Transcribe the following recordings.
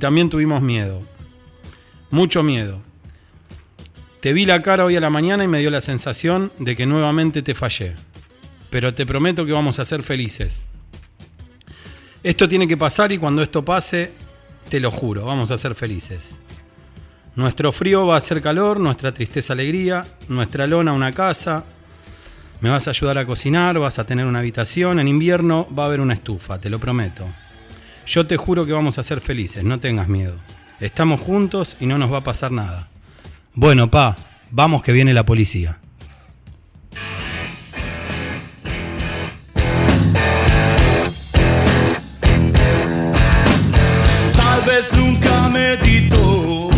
También tuvimos miedo, mucho miedo. Te vi la cara hoy a la mañana y me dio la sensación de que nuevamente te fallé, pero te prometo que vamos a ser felices. Esto tiene que pasar y cuando esto pase, te lo juro, vamos a ser felices. Nuestro frío va a ser calor, nuestra tristeza alegría, nuestra lona una casa. Me vas a ayudar a cocinar, vas a tener una habitación, en invierno va a haber una estufa, te lo prometo. Yo te juro que vamos a ser felices, no tengas miedo. Estamos juntos y no nos va a pasar nada. Bueno, pa, vamos que viene la policía. Tal vez nunca meditó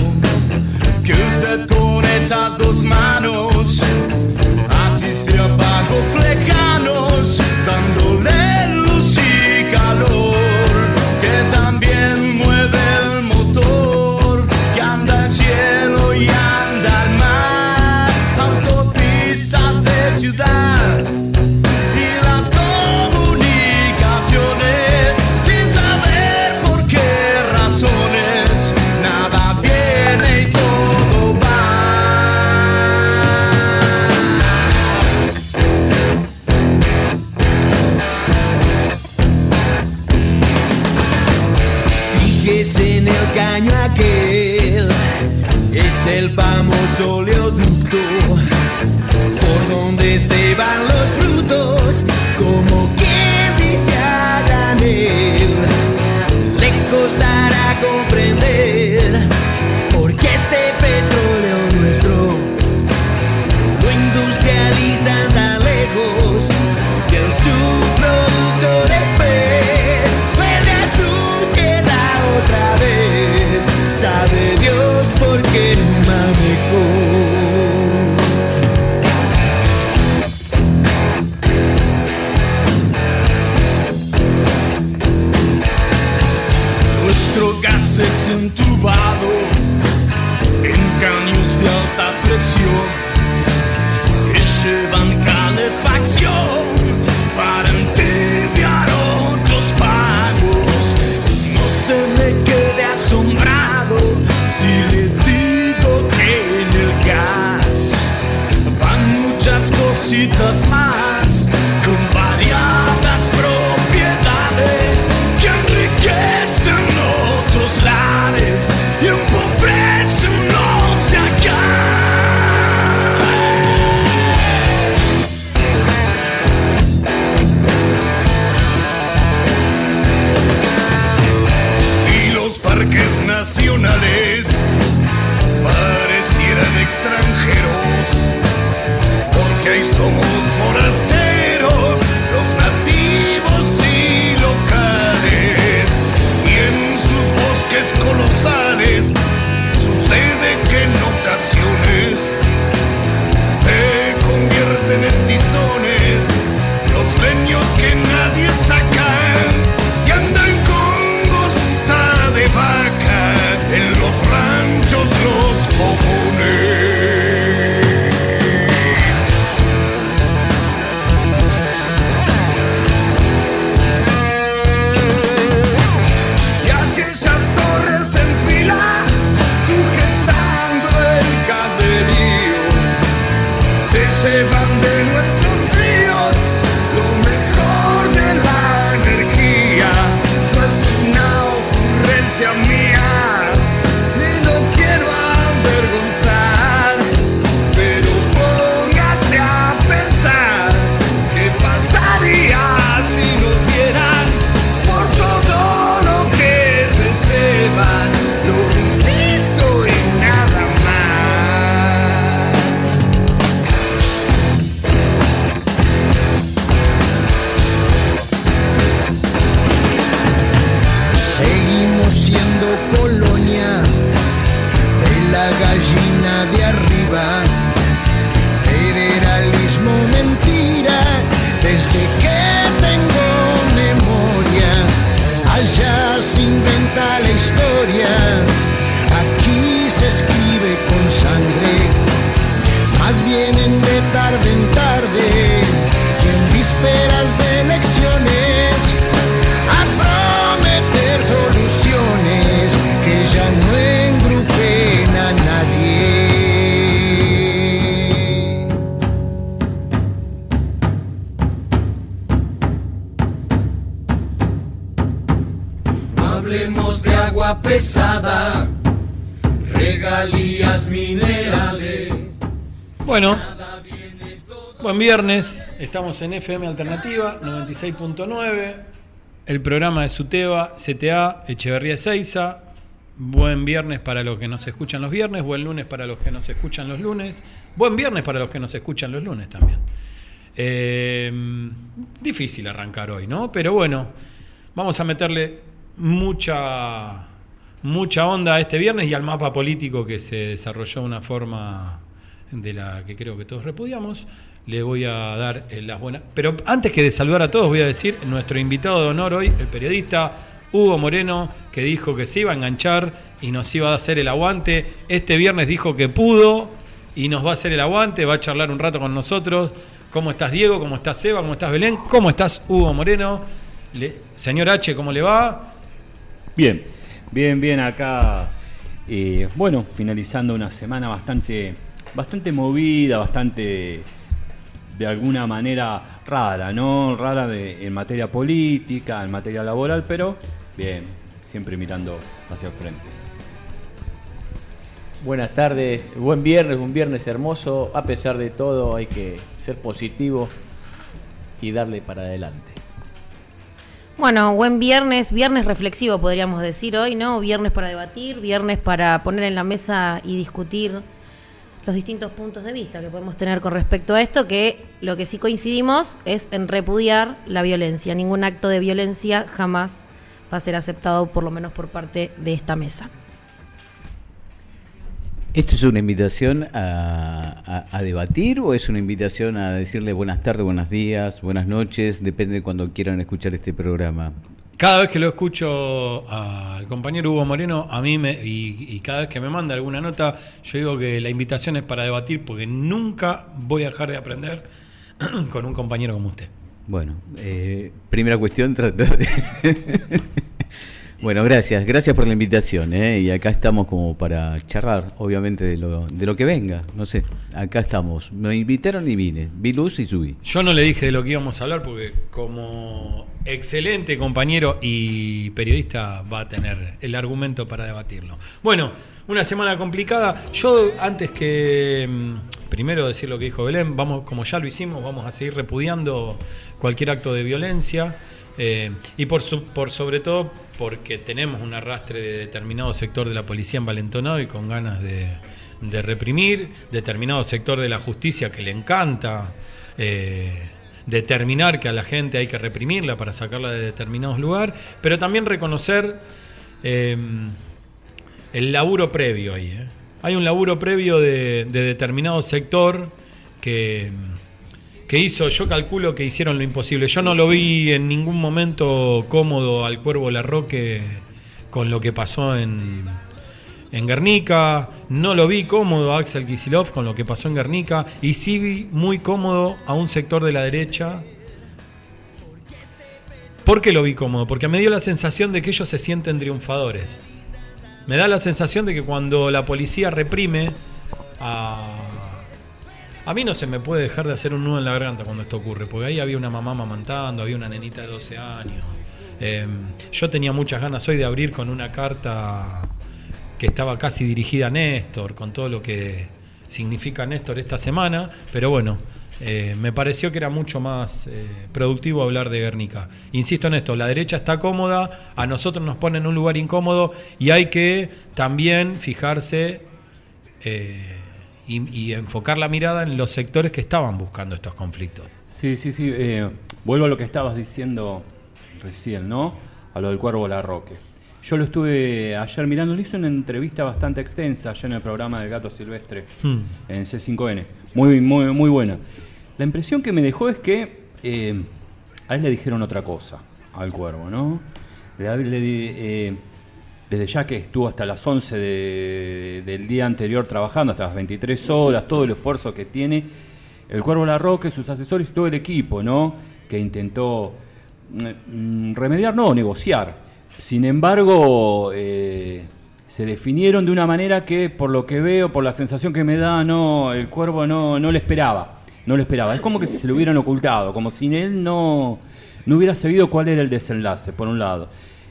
que usted con esas dos manos asiste a pagos lejanos dando estamos en FM Alternativa 96.9, el programa de Suteba, CTA, Echeverría Seiza. Buen viernes para los que nos escuchan los viernes, buen lunes para los que nos escuchan los lunes, buen viernes para los que nos escuchan los lunes también. Eh, difícil arrancar hoy, ¿no? Pero bueno, vamos a meterle mucha, mucha onda a este viernes y al mapa político que se desarrolló de una forma de la que creo que todos repudiamos. Le voy a dar eh, las buenas. Pero antes que de saludar a todos, voy a decir nuestro invitado de honor hoy, el periodista Hugo Moreno, que dijo que se iba a enganchar y nos iba a hacer el aguante. Este viernes dijo que pudo y nos va a hacer el aguante, va a charlar un rato con nosotros. ¿Cómo estás Diego? ¿Cómo estás Seba? ¿Cómo estás Belén? ¿Cómo estás Hugo Moreno? Señor H, ¿cómo le va? Bien, bien, bien acá. eh, bueno, finalizando una semana bastante, bastante movida, bastante de alguna manera rara, ¿no? Rara de- en materia política, en materia laboral, pero bien, siempre mirando hacia el frente. Buenas tardes, buen viernes, un viernes hermoso. A pesar de todo, hay que ser positivo y darle para adelante. Bueno, buen viernes, viernes reflexivo podríamos decir hoy, ¿no? Viernes para debatir, viernes para poner en la mesa y discutir los distintos puntos de vista que podemos tener con respecto a esto, que lo que sí coincidimos es en repudiar la violencia. Ningún acto de violencia jamás va a ser aceptado, por lo menos por parte de esta mesa. ¿Esto es una invitación a, a- debatir o es una invitación a decirle buenas tardes, buenos días, buenas noches? Depende de cuando quieran escuchar este programa. Cada vez que lo escucho al compañero Hugo Moreno, a mí me, y, cada vez que me manda alguna nota, yo digo que la invitación es para debatir porque nunca voy a dejar de aprender con un compañero como usted. Bueno, eh, primera cuestión, tratar de... bueno, gracias, gracias por la invitación. ¿eh? Y acá estamos como para charlar, obviamente, de lo, de lo que venga. No sé, acá estamos. Me invitaron y vine. Vi luz y subí. Yo no le dije de lo que íbamos a hablar porque como excelente compañero y periodista va a tener el argumento para debatirlo. Bueno, una semana complicada. Yo antes que mm, primero decir lo que dijo Belén, vamos como ya lo hicimos, vamos a seguir repudiando cualquier acto de violencia. Eh, y por, su- por sobre todo porque tenemos un arrastre de determinado sector de la policía envalentonado y con ganas de, reprimir, determinado sector de la justicia que le encanta eh, determinar que a la gente hay que reprimirla para sacarla de determinados lugares, pero también reconocer eh, el laburo previo ahí. Hay un laburo previo de determinado sector que, que hizo, yo calculo que hicieron lo imposible. Yo no lo vi en ningún momento cómodo al Cuervo Larroque con lo que pasó en, en Guernica, no lo vi cómodo a Axel Kisilov con lo que pasó en Guernica, y sí vi muy cómodo a un sector de la derecha. ¿Por qué lo vi cómodo? Porque me dio la sensación de que ellos se sienten triunfadores. Me da la sensación de que cuando la policía reprime a... A mí no se me puede dejar de hacer un nudo en la garganta cuando esto ocurre, porque ahí había una mamá mamantando, había una nenita de 12 años. Eh, yo tenía muchas ganas hoy de abrir con una carta que estaba casi dirigida a Néstor, con todo lo que significa Néstor esta semana, pero bueno, eh, me pareció que era mucho más eh, productivo hablar de Guernica. Insisto en esto, la derecha está cómoda, a nosotros nos ponen en un lugar incómodo y hay que también fijarse eh, y, y enfocar la mirada en los sectores que estaban buscando estos conflictos. Sí, sí, sí. eh, vuelvo a lo que estabas diciendo recién, ¿no? A lo del Cuervo Larroque. Yo lo estuve ayer mirando, le hice una entrevista bastante extensa allá en el programa del Gato Silvestre, Hmm. en C5N. Muy, muy, muy buena. La impresión que me dejó es que eh, a él le dijeron otra cosa, al Cuervo, ¿no? Le, le eh, desde ya que estuvo hasta las 11 de- del día anterior trabajando, hasta las 23 horas, todo el esfuerzo que tiene, el Cuervo Larroque, sus asesores y todo el equipo, ¿no? Que intentó mm, remediar, no, negociar. Sin embargo, eh, se definieron de una manera que, por lo que veo, por la sensación que me da, no, el Cuervo no, no le esperaba. No le esperaba. Es como que se lo hubieran ocultado, como si él no, no hubiera sabido cuál era el desenlace, por un lado.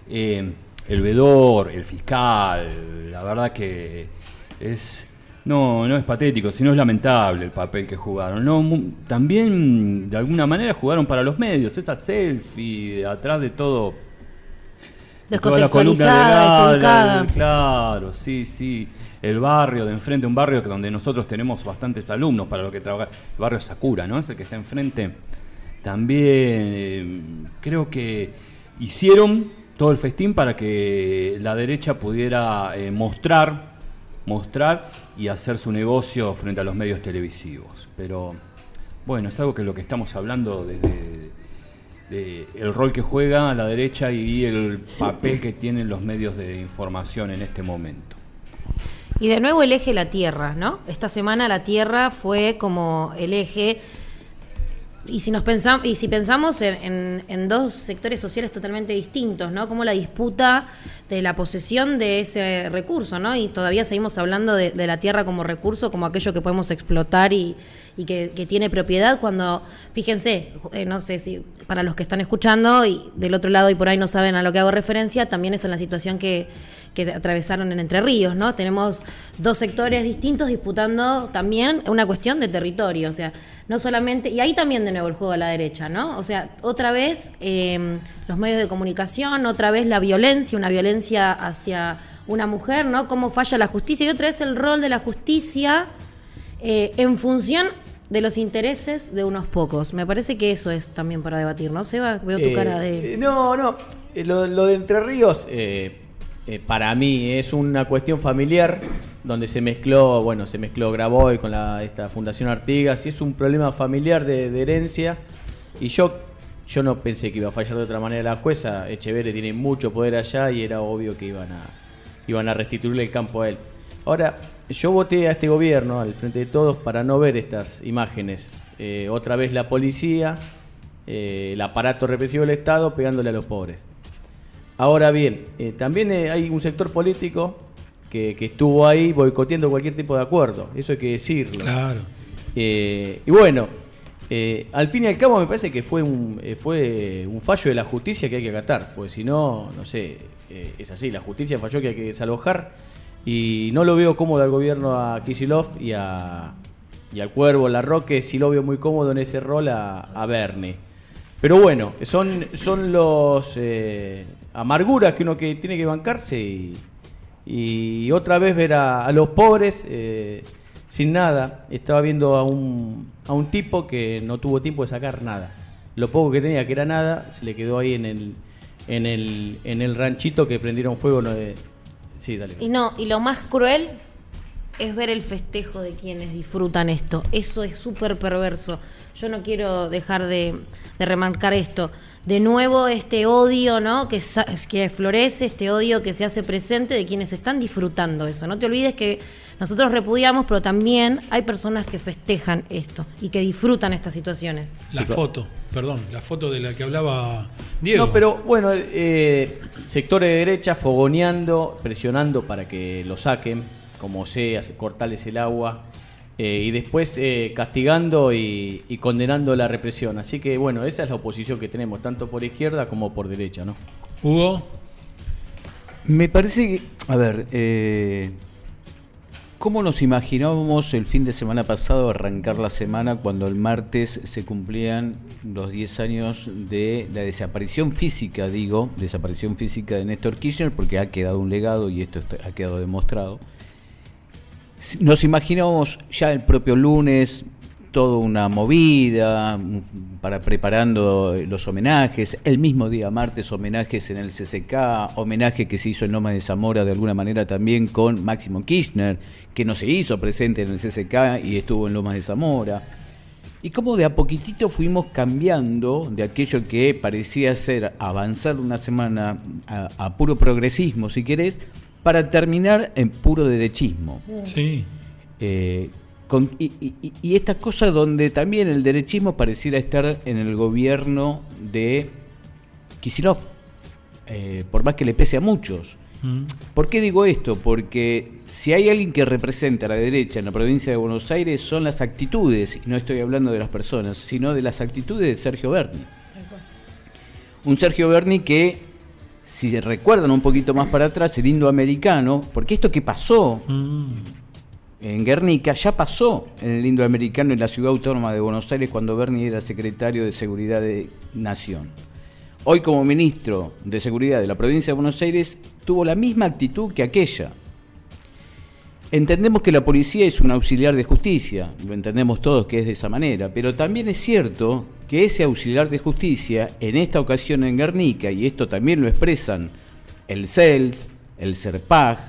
Eh, el vedor, el fiscal, la verdad que es no, no es patético, sino es lamentable el papel que jugaron. No, también de alguna manera jugaron para los medios, esa selfie atrás de todo Descontextualizada, de Claro, sí, sí. El barrio de enfrente, un barrio que donde nosotros tenemos bastantes alumnos para lo que trabaja. El barrio Sakura, ¿no? Es el que está enfrente. También eh, creo que hicieron todo el festín para que la derecha pudiera eh, mostrar, mostrar y hacer su negocio frente a los medios televisivos. Pero bueno, es algo que lo que estamos hablando desde de el rol que juega la derecha y el papel que tienen los medios de información en este momento. Y de nuevo el eje la tierra, ¿no? Esta semana la tierra fue como el eje. Y si nos pensamos, y si pensamos en, dos sectores sociales totalmente distintos, ¿no? Como la disputa de la posesión de ese recurso, ¿no? Y todavía seguimos hablando de, la tierra como recurso, como aquello que podemos explotar y, que tiene propiedad. Cuando, fíjense, eh, no sé si para los que están escuchando y del otro lado y por ahí no saben a lo que hago referencia, también es en la situación que, que atravesaron en Entre Ríos, ¿no? Tenemos dos sectores distintos disputando también una cuestión de territorio, o sea, no solamente, y ahí también de nuevo el juego a la derecha, ¿no? O sea, otra vez eh, los medios de comunicación, otra vez la violencia, una violencia hacia una mujer, ¿no? Cómo falla la justicia, y otra vez el rol de la justicia eh, en función de los intereses de unos pocos. Me parece que eso es también para debatir, ¿no? Seba, veo tu Eh, cara de... eh, No, no. Lo, lo de Entre Ríos, eh, para mí, es una cuestión familiar donde se mezcló, bueno, se mezcló Graboy con la, esta Fundación Artigas y es un problema familiar de, de herencia. Y yo, yo no pensé que iba a fallar de otra manera la jueza. Echeverre tiene mucho poder allá y era obvio que iban a, iban a restituirle el campo a él. Ahora, yo voté a este gobierno, al frente de todos, para no ver estas imágenes. Eh, otra vez la policía, eh, el aparato represivo del Estado pegándole a los pobres. Ahora bien, eh, también eh, hay un sector político que, que estuvo ahí boicoteando cualquier tipo de acuerdo, eso hay que decirlo. Claro. Eh, y bueno, eh, al fin y al cabo me parece que fue un, fue un fallo de la justicia que hay que acatar, porque si no, no sé, es así, la justicia falló que hay que desalojar y no lo veo cómodo al gobierno a Kisilov y, a, y al Cuervo, la Roque, sí lo veo muy cómodo en ese rol a, a Bernie. Pero bueno, son, son los eh, amarguras que uno que tiene que bancarse y, y otra vez ver a, los pobres eh, sin nada. Estaba viendo a un, a un tipo que no tuvo tiempo de sacar nada. Lo poco que tenía, que era nada, se le quedó ahí en el, en el, en el ranchito que prendieron fuego. De... Sí, dale. Y no, y lo más cruel es ver el festejo de quienes disfrutan esto. Eso es súper perverso. Yo no quiero dejar de, de remarcar esto. De nuevo, este odio, ¿no? Que, que florece, este odio que se hace presente de quienes están disfrutando eso. No te olvides que nosotros repudiamos, pero también hay personas que festejan esto y que disfrutan estas situaciones. La Sí, foto, perdón, la foto de la que hablaba Diego. No, pero bueno, eh, sectores de derecha fogoneando, presionando para que lo saquen, como sea, cortarles el agua, eh, y después eh, castigando y, y condenando la represión. Así que bueno, esa es la oposición que tenemos, tanto por izquierda como por derecha, ¿no? Hugo, Me parece que, a ver, eh, ¿cómo nos imaginábamos el fin de semana pasado arrancar la semana cuando el martes se cumplían los 10 años de la desaparición física, digo, desaparición física de Néstor Kirchner, porque ha quedado un legado y esto está- ha quedado demostrado? Nos imaginábamos ya el propio lunes toda una movida mm, para preparando los homenajes, el mismo día martes homenajes en el CCK, homenaje que se hizo en Loma de Zamora de alguna manera también con Máximo Kirchner, que no se hizo presente en el CCK y estuvo en Lomas de Zamora. Y como de a poquitito fuimos cambiando de aquello que parecía ser avanzar una semana a, a puro progresismo, si querés, para terminar en puro derechismo. sí. Eh, con- y, y- y esta cosa donde también el derechismo pareciera estar en el gobierno de Kisilov, eh, por más que le pese a muchos. Mm. ¿Por qué digo esto? Porque si hay alguien que representa a la derecha en la provincia de Buenos Aires son las actitudes, y no estoy hablando de las personas, sino de las actitudes de Sergio Berni. Un Sergio Berni que si recuerdan un poquito más para atrás, el indoamericano, porque esto que pasó Mm. en Guernica ya pasó en el indoamericano en la ciudad autónoma de Buenos Aires cuando Bernie era secretario de Seguridad de Nación. Hoy como ministro de Seguridad de la provincia de Buenos Aires tuvo la misma actitud que aquella. Entendemos que la policía es un auxiliar de justicia, lo entendemos todos que es de esa manera, pero también es cierto que ese auxiliar de justicia, en esta ocasión en Guernica, y esto también lo expresan el CELS, el CERPAG,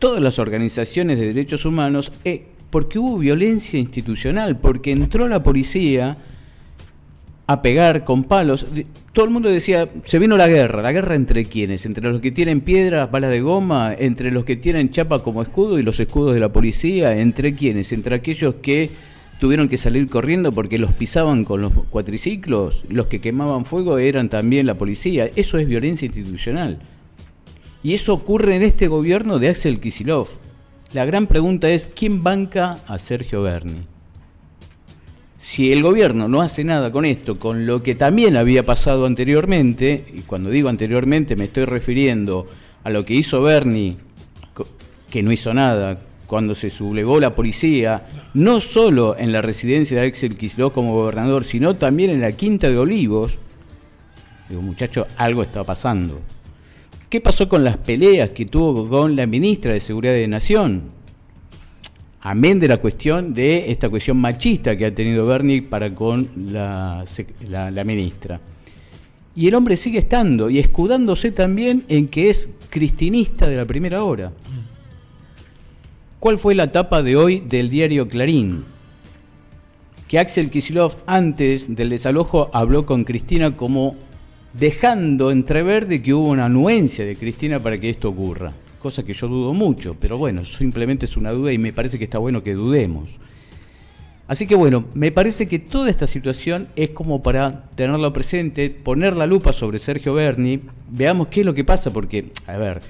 todas las organizaciones de derechos humanos, eh, porque hubo violencia institucional, porque entró la policía a pegar con palos. Todo el mundo decía, se vino la guerra. ¿La guerra entre quiénes? Entre los que tienen piedras, balas de goma, entre los que tienen chapa como escudo y los escudos de la policía, ¿entre quiénes? Entre aquellos que tuvieron que salir corriendo porque los pisaban con los cuatriciclos, los que quemaban fuego eran también la policía. Eso es violencia institucional. Y eso ocurre en este gobierno de Axel Kisilov. La gran pregunta es, ¿quién banca a Sergio Berni? Si el gobierno no hace nada con esto, con lo que también había pasado anteriormente, y cuando digo anteriormente me estoy refiriendo a lo que hizo Berni, co- que no hizo nada, cuando se sublevó la policía, no solo en la residencia de Axel Kicillof como gobernador, sino también en la Quinta de Olivos, digo, muchacho, algo está pasando. ¿Qué pasó con las peleas que tuvo con la ministra de Seguridad de Nación? Amén de la cuestión de esta cuestión machista que ha tenido Bernie para con la, la- la ministra. Y el hombre sigue estando y escudándose también en que es cristinista de la primera hora. ¿Cuál fue la tapa de hoy del diario Clarín? Que Axel Kisilov antes del desalojo habló con Cristina como dejando entrever de que hubo una anuencia de Cristina para que esto ocurra. Cosa que yo dudo mucho, pero bueno, simplemente es una duda y me parece que está bueno que dudemos. Así que bueno, me parece que toda esta situación es como para tenerlo presente, poner la lupa sobre Sergio Berni, veamos qué es lo que pasa, porque, a ver,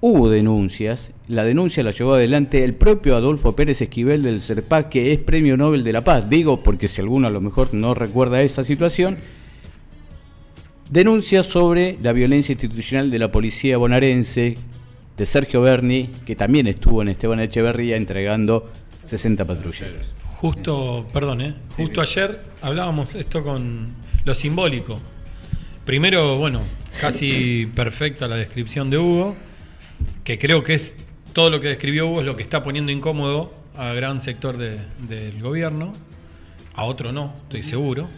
hubo denuncias, la denuncia la llevó adelante el propio Adolfo Pérez Esquivel del CERPAC, que es Premio Nobel de la Paz, digo porque si alguno a lo mejor no recuerda esa situación, denuncia sobre la violencia institucional de la policía bonaerense, de Sergio Berni, que también estuvo en Esteban Echeverría entregando 60 patrulleros. Justo, perdón, ¿eh? justo ayer hablábamos esto con lo simbólico. Primero, bueno, casi perfecta la descripción de Hugo, que creo que es todo lo que describió Hugo es lo que está poniendo incómodo a gran sector de- del gobierno, a otro no, estoy seguro.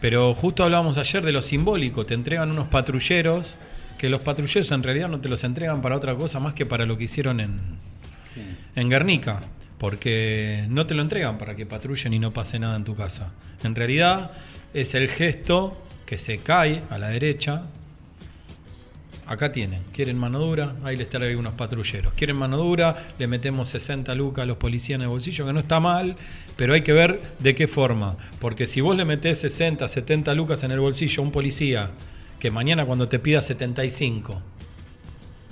Pero justo hablábamos ayer de lo simbólico, te entregan unos patrulleros, que los patrulleros en realidad no te los entregan para otra cosa más que para lo que hicieron en, en Guernica, porque no te lo entregan para que patrullen y no pase nada en tu casa. En realidad es el gesto que se cae a la derecha. Acá tienen, quieren mano dura, ahí les trae unos patrulleros. Quieren mano dura, le metemos 60 lucas a los policías en el bolsillo, que no está mal, pero hay que ver de qué forma. Porque si vos le metés 60, 70 lucas en el bolsillo a un policía, que mañana cuando te pida 75,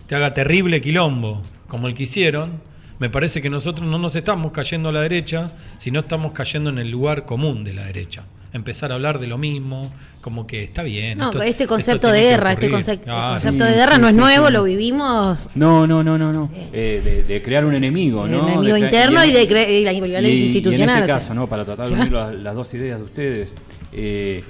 te haga terrible quilombo, como el que hicieron, me parece que nosotros no nos estamos cayendo a la derecha, sino estamos cayendo en el lugar común de la derecha. Empezar a hablar de lo mismo, como que está bien. No, esto- este esto concepto de guerra, este ocurrir. conce- Claro. concepto sí, de guerra sí, no es sí, nuevo, sí. lo vivimos No, no, no, no, no. Eh, de, de crear un enemigo, el ¿no? enemigo De crea- interno y, de cre- y la violencia institucional. Y en este caso, ¿no? Para tratar de unir las, las dos ideas de ustedes, eh,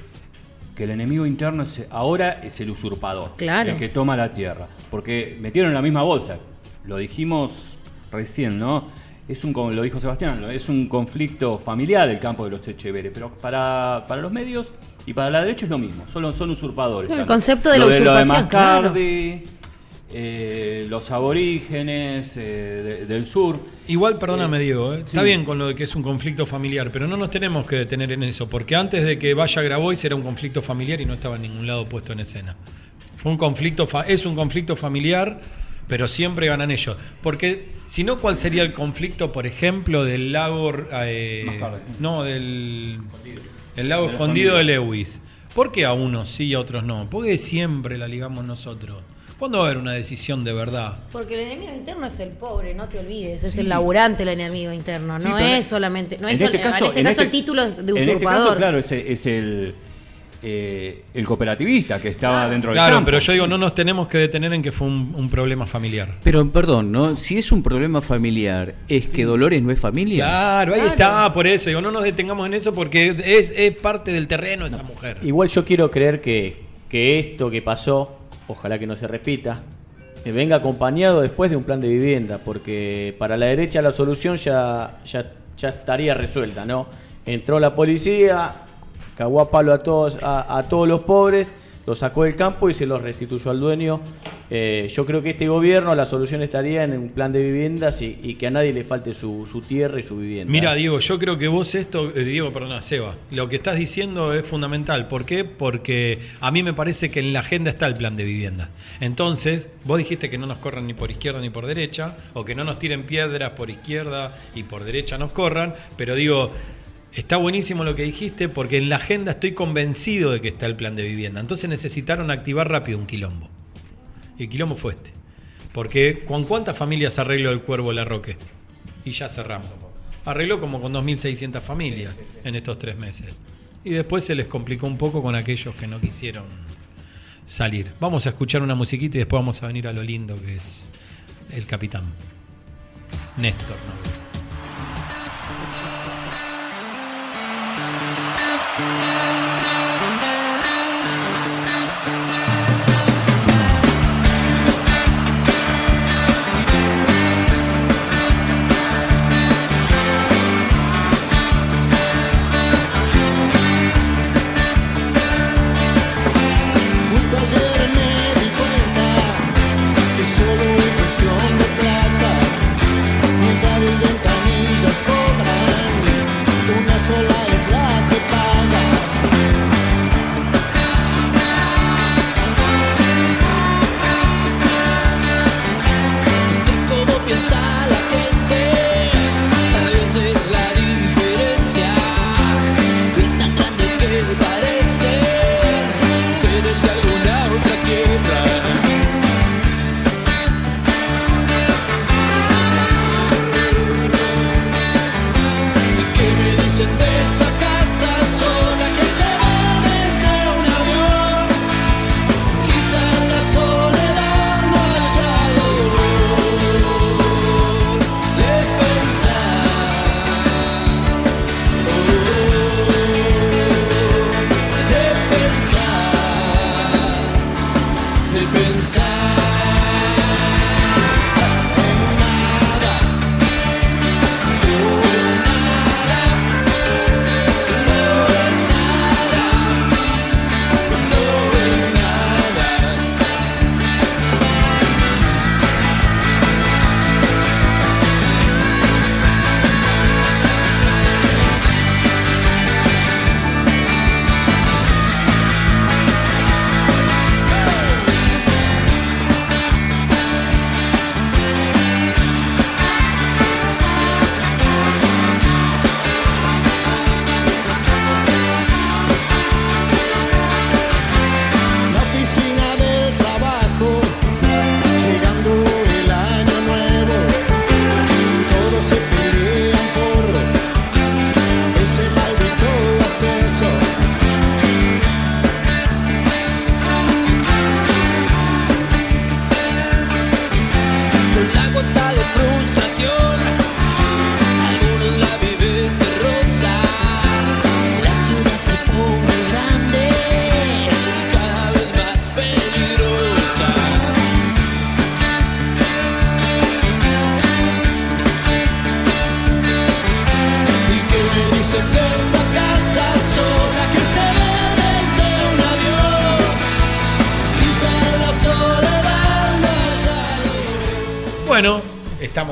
que el enemigo interno es- ahora es el usurpador, Claro. el que toma la tierra. Porque metieron en la misma bolsa, lo dijimos recién, ¿no? Es un, lo dijo Sebastián, ¿no? es un conflicto familiar el campo de los Echeveres, pero para, para los medios y para la derecha es lo mismo, son, son usurpadores. El concepto de lo la de, lo de usurpación, claro. Eh, los aborígenes eh, de- del sur. Igual, perdóname, Diego, ¿eh? está bien con lo de que es un conflicto familiar, pero no nos tenemos que detener en eso, porque antes de que vaya Grabois era un conflicto familiar y no estaba en ningún lado puesto en escena. Fue un conflicto, fa- es un conflicto familiar, pero siempre ganan ellos. Porque si no, ¿cuál sería el conflicto, por ejemplo, del lago, eh, no, del el lago escondido de. Lewis? ¿Por qué a unos sí y a otros no? ¿Por qué siempre la ligamos nosotros? ¿Cuándo va a haber una decisión de verdad? Porque el enemigo interno es el pobre, no te olvides, es el laburante el enemigo interno, Sí, no es solamente, no en es este sol- caso, en este en caso este- el título es de En este usurpador. caso, claro, es, es el, eh, el cooperativista que estaba dentro del Claro, campo. pero yo digo, no nos tenemos que detener en que fue un, un problema familiar. Pero perdón, ¿no? Si es un problema familiar, ¿es que Dolores no es familia? Claro, ahí está, por eso. Digo, no nos detengamos en eso porque es, es parte del terreno esa mujer. Igual yo quiero creer que, que esto que pasó, ojalá que no se repita, eh, venga acompañado después de un plan de vivienda, porque para la derecha la solución ya, ya, estaría resuelta, ¿no? Entró la policía, cagó a palo a todos, a todos los pobres, los sacó del campo y se los restituyó al dueño. Eh, yo creo que este gobierno la solución estaría en un plan de viviendas y, que a nadie le falte su, su tierra y su vivienda. Mira, Diego, yo creo que vos esto, eh, Diego, perdona, Seba, lo que estás diciendo es fundamental. ¿Por qué? Porque a mí me parece que en la agenda está el plan de vivienda. Entonces, vos dijiste que no nos corran ni por izquierda ni por derecha, o que no nos tiren piedras por izquierda y por derecha nos corran, pero digo, está buenísimo lo que dijiste porque en la agenda estoy convencido de que está el plan de vivienda. Entonces necesitaron activar rápido un quilombo. Y el quilombo fue este. Porque ¿con cuántas familias arregló el Cuervo La Roque? Y ya cerramos. Arregló como con 2.600 familias en estos tres meses. Y después se les complicó un poco con aquellos que no quisieron salir. Vamos a escuchar una musiquita y después vamos a venir a lo lindo que es el capitán. Néstor. ¿no? Justo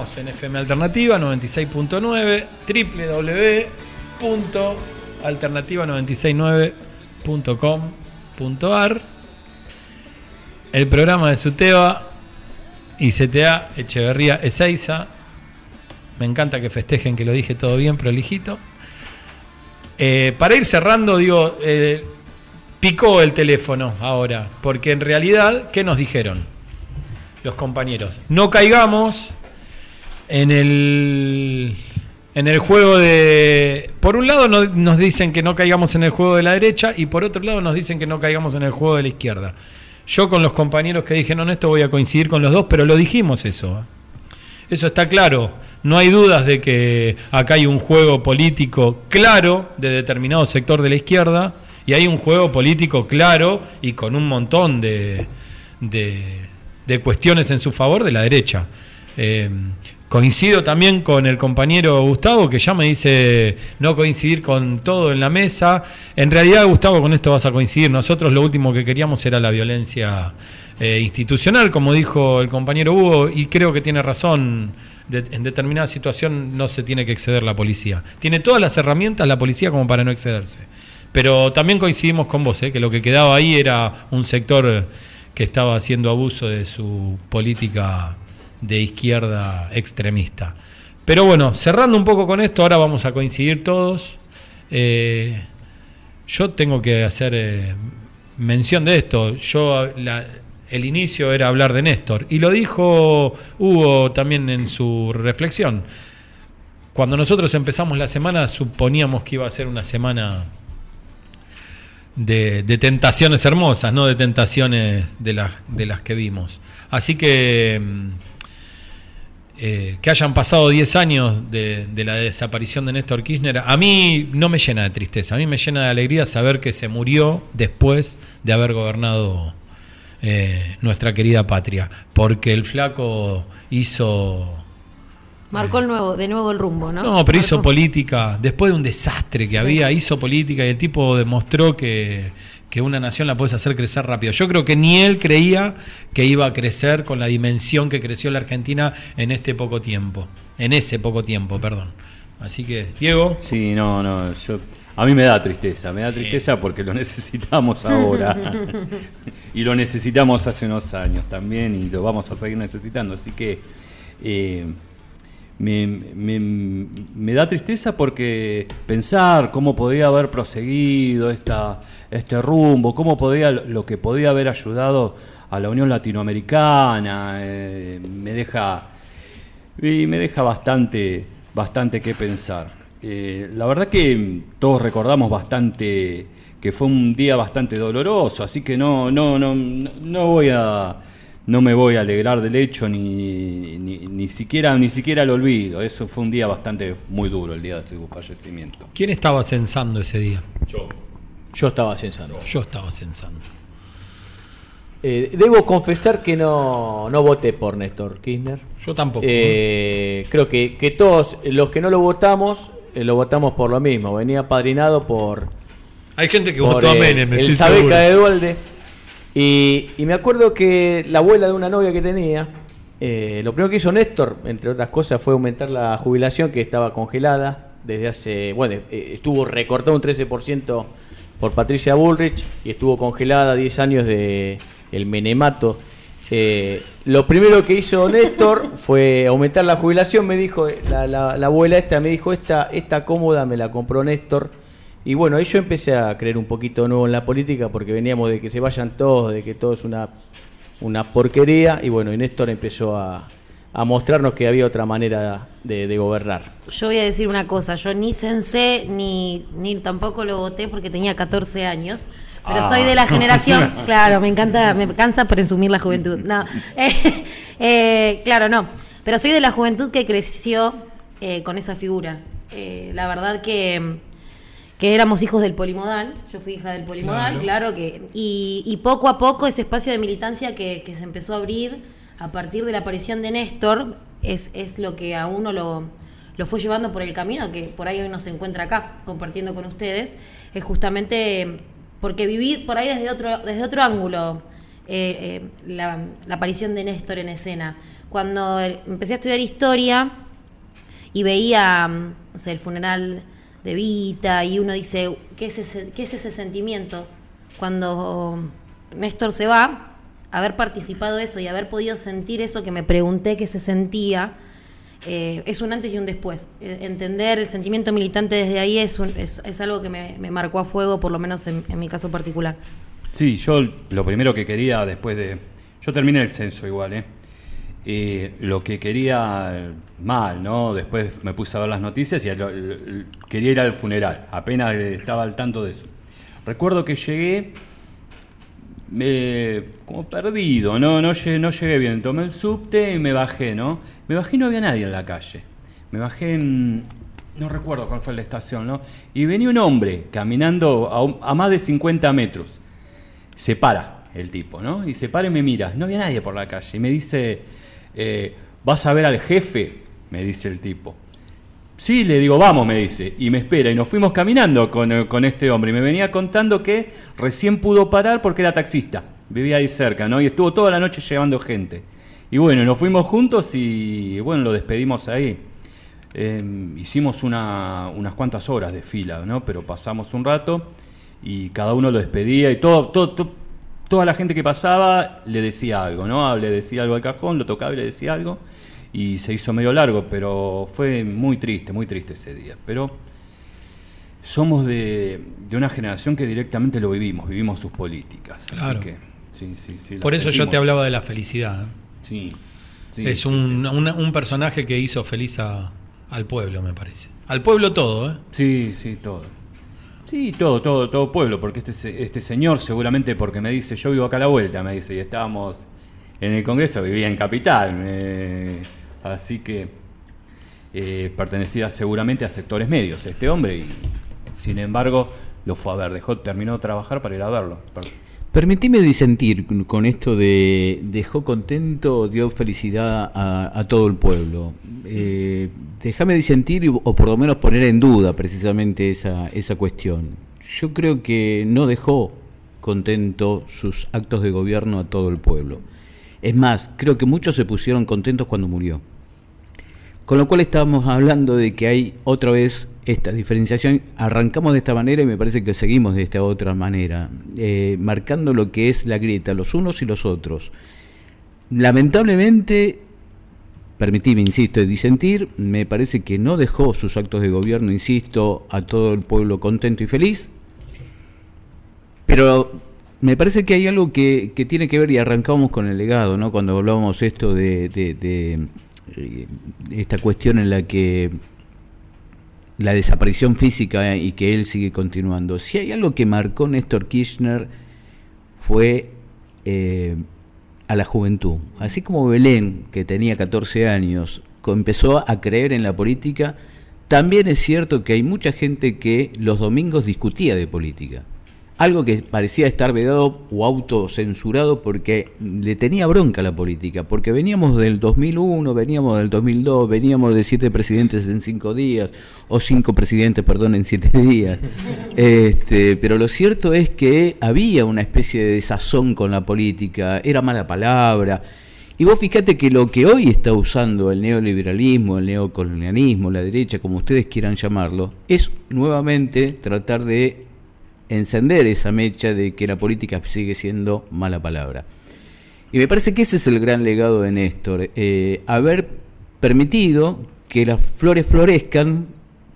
estamos en FM Alternativa 96.9, www.alternativa969.com.ar, el programa de Suteba y CTA Echeverría Ezeiza. Me encanta que festejen que lo dije todo bien, prolijito. Eh, para ir cerrando, digo, eh, picó el teléfono ahora, porque en realidad, ¿qué nos dijeron? los compañeros. No caigamos en el en el juego de por un lado no- nos dicen que no caigamos en el juego de la derecha y por otro lado nos dicen que no caigamos en el juego de la izquierda. Yo con los compañeros que dijeron esto voy a coincidir con los dos, pero lo dijimos eso. ¿eh? Eso está claro. No hay dudas de que acá hay un juego político claro de determinado sector de la izquierda y hay un juego político claro y con un montón de, de- de cuestiones en su favor de la derecha. Eh, coincido también con el compañero Gustavo que ya me dice no coincidir con todo en la mesa. En realidad, Gustavo, con esto vas a coincidir. Nosotros lo último que queríamos era la violencia eh, institucional, como dijo el compañero Hugo, y creo que tiene razón. En determinada situación no se tiene que exceder la policía. Tiene todas las herramientas la policía como para no excederse. Pero también coincidimos con vos, eh, que lo que quedaba ahí era un sector que estaba haciendo abuso de su política de izquierda extremista. Pero bueno, cerrando un poco con esto, ahora vamos a coincidir todos. Eh, yo tengo que hacer eh, mención de esto. Yo el inicio era hablar de Néstor y lo dijo Hugo también en su reflexión. Cuando nosotros empezamos la semana suponíamos que iba a ser una semana de, de tentaciones hermosas, no de tentaciones de las, de las que vimos. Así que mm, eh, que hayan pasado 10 años de, de la desaparición de Néstor Kirchner, a mí no me llena de tristeza, a mí me llena de alegría saber que se murió después de haber gobernado eh, nuestra querida patria, porque el flaco hizo... Marcó el nuevo, de nuevo el rumbo, ¿no? No, pero hizo política, después de un desastre que Sí. había, hizo política y el tipo demostró que, que una nación la puedes hacer crecer rápido. Yo creo que ni él creía que iba a crecer con la dimensión que creció la Argentina en este poco tiempo, en ese poco tiempo, perdón. Así que, Diego, Sí, no, no, yo, a mí me da tristeza, me da tristeza porque lo necesitamos ahora. Y lo necesitamos hace unos años también y lo vamos a seguir necesitando, así que eh, me, me- da tristeza porque pensar cómo podía haber proseguido esta, este rumbo, cómo podía lo que podía haber ayudado a la Unión Latinoamericana, eh, me deja me deja bastante, bastante que pensar. Eh, la verdad que todos recordamos bastante que fue un día bastante doloroso, así que no, no, no no voy a, no me voy a alegrar del hecho ni, ni, ni siquiera, ni siquiera lo olvido. Eso fue un día bastante muy duro el día de su fallecimiento. ¿quién estaba censando ese día? Yo estaba censando. Yo estaba censando. Eh, debo confesar que no, no voté por Néstor Kirchner. Yo tampoco. Eh, creo que, que todos los que no lo votamos, eh, lo votamos por lo mismo. Venía padrinado por, Hay gente que por, votó a Menem, estoy el. Sabeca de Dualde. Y, y me acuerdo que la abuela de una novia que tenía, eh, lo primero que hizo Néstor, entre otras cosas, fue aumentar la jubilación que estaba congelada desde hace, bueno, eh, estuvo recortado un 13% por Patricia Bullrich y estuvo congelada 10 años de el menemato. Eh, lo primero que hizo Néstor fue aumentar la jubilación, me dijo, eh, la, la- la abuela esta me dijo, esta, esta cómoda me la compró Néstor. Y bueno, ahí yo empecé a creer un poquito nuevo en la política porque veníamos de que se vayan todos, de que todo es una, una porquería. Y bueno, y Néstor empezó a, a mostrarnos que había otra manera de, de gobernar. Yo voy a decir una cosa, yo ni censé ni, ni tampoco lo voté porque tenía 14 años. Pero Ah. soy de la generación, claro, me encanta, me cansa presumir la juventud. No, eh, eh, claro, no. Pero soy de la juventud que creció eh, con esa figura. Eh, la verdad que, que éramos hijos del polimodal. Yo fui hija del polimodal, claro, que. Y, y poco a poco ese espacio de militancia que, que se empezó a abrir a partir de la aparición de Néstor es, es lo que a uno lo, lo fue llevando por el camino, que por ahí hoy nos encuentra acá compartiendo con ustedes. Es justamente porque viví por ahí desde otro, desde otro ángulo eh, eh, la, la aparición de Néstor en escena. Cuando eh, empecé a estudiar historia y veía mm, no sé, el funeral de Vita y uno dice, ¿qué es ese, qué es ese sentimiento? Cuando Néstor se va, haber participado eso y haber podido sentir eso que me pregunté que se sentía, eh, es un antes y un después. Eh, entender el sentimiento militante desde ahí es, un- es, es algo que me, me marcó a fuego, por lo menos en, en mi caso particular. Sí, yo lo primero que quería después de... Yo terminé el censo igual, ¿eh? Lo que quería mal, ¿no? Después me puse a ver las noticias y quería ir al funeral, apenas estaba al tanto de eso. Recuerdo que llegué me, como perdido, ¿no? No, llegué, bien. Tomé el subte y me bajé, ¿no? Me bajé y no había nadie en la calle. Me bajé en... No recuerdo cuál fue la estación, ¿no? Y venía un hombre caminando a, a más de 50 metros. Se para el tipo, ¿no? Y se para y me mira. No había nadie por la calle. Y me dice, eh, ¿vas a ver al jefe? Me dice el tipo. Sí, le digo, vamos, me dice, y me espera. Y nos fuimos caminando con, eh, con este hombre. Y me venía contando que recién pudo parar porque era taxista. Vivía ahí cerca, ¿no? Y estuvo toda la noche llevando gente. Y bueno, nos fuimos juntos y bueno, lo despedimos ahí. Eh, hicimos una- unas cuantas horas de fila, ¿no? Pero pasamos un rato y cada uno lo despedía y todo, todo, to- toda la gente que pasaba le decía algo, ¿no? Le decía algo al cajón, lo tocaba y le decía algo y se hizo medio largo, pero fue muy triste, muy triste ese día. Pero somos de, de una generación que directamente lo vivimos, vivimos sus políticas. Así Claro. que, sí, sí, sí, Por eso yo te hablaba de la felicidad. ¿eh? Sí, sí, es un, un- un personaje que hizo feliz a- al pueblo, me parece. Al pueblo todo, ¿eh? Sí, sí, todo. Sí, todo, todo, todo pueblo, porque este, este señor seguramente porque me dice, yo vivo acá a la vuelta, me dice, y estábamos en el Congreso, vivía en Capital, me- así que eh, pertenecía seguramente a sectores medios este hombre y sin embargo lo fue a ver, dejó, terminó de trabajar para ir a verlo. Permitime disentir con- esto de dejó contento, dio felicidad a, todo el pueblo. Eh, déjame disentir o por lo menos poner en duda precisamente esa, esa cuestión. Yo creo que no dejó contento sus actos de gobierno a todo el pueblo. Es más, creo que muchos se pusieron contentos cuando murió. Con lo cual estábamos hablando de que hay otra vez esta diferenciación. Arrancamos de esta manera y me parece que seguimos de esta otra manera, eh, marcando lo que es la grieta, los unos y los otros. Lamentablemente, permitime, insisto, disentir, me parece que no dejó sus actos de gobierno, insisto, a todo el pueblo contento y feliz. Pero me parece que hay algo que, que tiene que ver, y arrancamos con el legado, ¿no? Cuando hablábamos esto de, de- de, eh, esta cuestión en la que la desaparición física y que él sigue continuando. Si hay algo que marcó Néstor Kirchner fue eh, a la juventud. Así como Belén, que tenía 14 años, empezó a creer en la política, también es cierto que hay mucha gente que los domingos discutía de política. Algo que parecía estar vedado o autocensurado porque le tenía bronca a la política, porque veníamos del 2001, veníamos del 2002, veníamos de siete presidentes en cinco días, o cinco presidentes, perdón, en siete días. Este, pero lo cierto es que había una especie de desazón con la política, era mala palabra. Y vos fíjate que lo que hoy está usando el neoliberalismo, el neocolonialismo, la derecha, como ustedes quieran llamarlo, es nuevamente tratar de encender esa mecha de que la política sigue siendo mala palabra. Y me parece que ese es el gran legado de Néstor, eh, haber permitido que las flores florezcan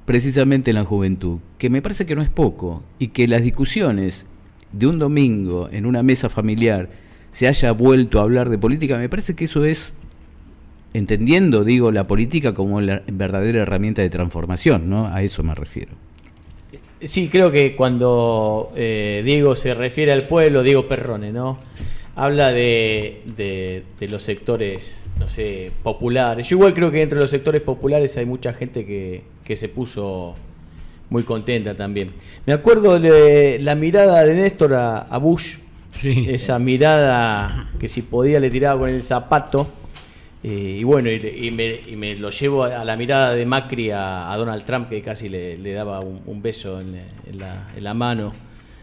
precisamente en la juventud, que me parece que no es poco, y que las discusiones de un domingo en una mesa familiar se haya vuelto a hablar de política, me parece que eso es, entendiendo, digo, la política como la verdadera herramienta de transformación, ¿no? A eso me refiero. Sí, creo que cuando eh, Diego se refiere al pueblo, Diego Perrone, ¿no? Habla de, de- de los sectores, no sé, populares. Yo igual creo que dentro de los sectores populares hay mucha gente que, que se puso muy contenta también. Me acuerdo de la mirada de Néstor a, a Bush, Sí. esa mirada que si podía le tiraba con el zapato. Eh, y bueno, y, me, y me lo llevo a, a la mirada de Macri a, a Donald Trump, que casi le, le daba un, un beso en, en la, en la mano.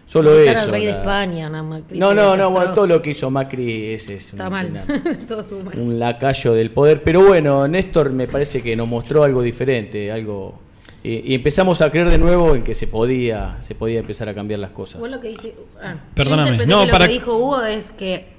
Solo eso. al rey de España, nada más. No, no, no, bueno, todo lo que hizo Macri es, es Está un- mal. una- Todo estuvo mal. un lacayo del poder. Pero bueno, Néstor me parece que nos mostró algo diferente, algo y, y empezamos a creer de nuevo en que se podía, se podía empezar a cambiar las cosas. Vos lo que dice. ah, Perdóname. yo No, que para- Lo que dijo Hugo es que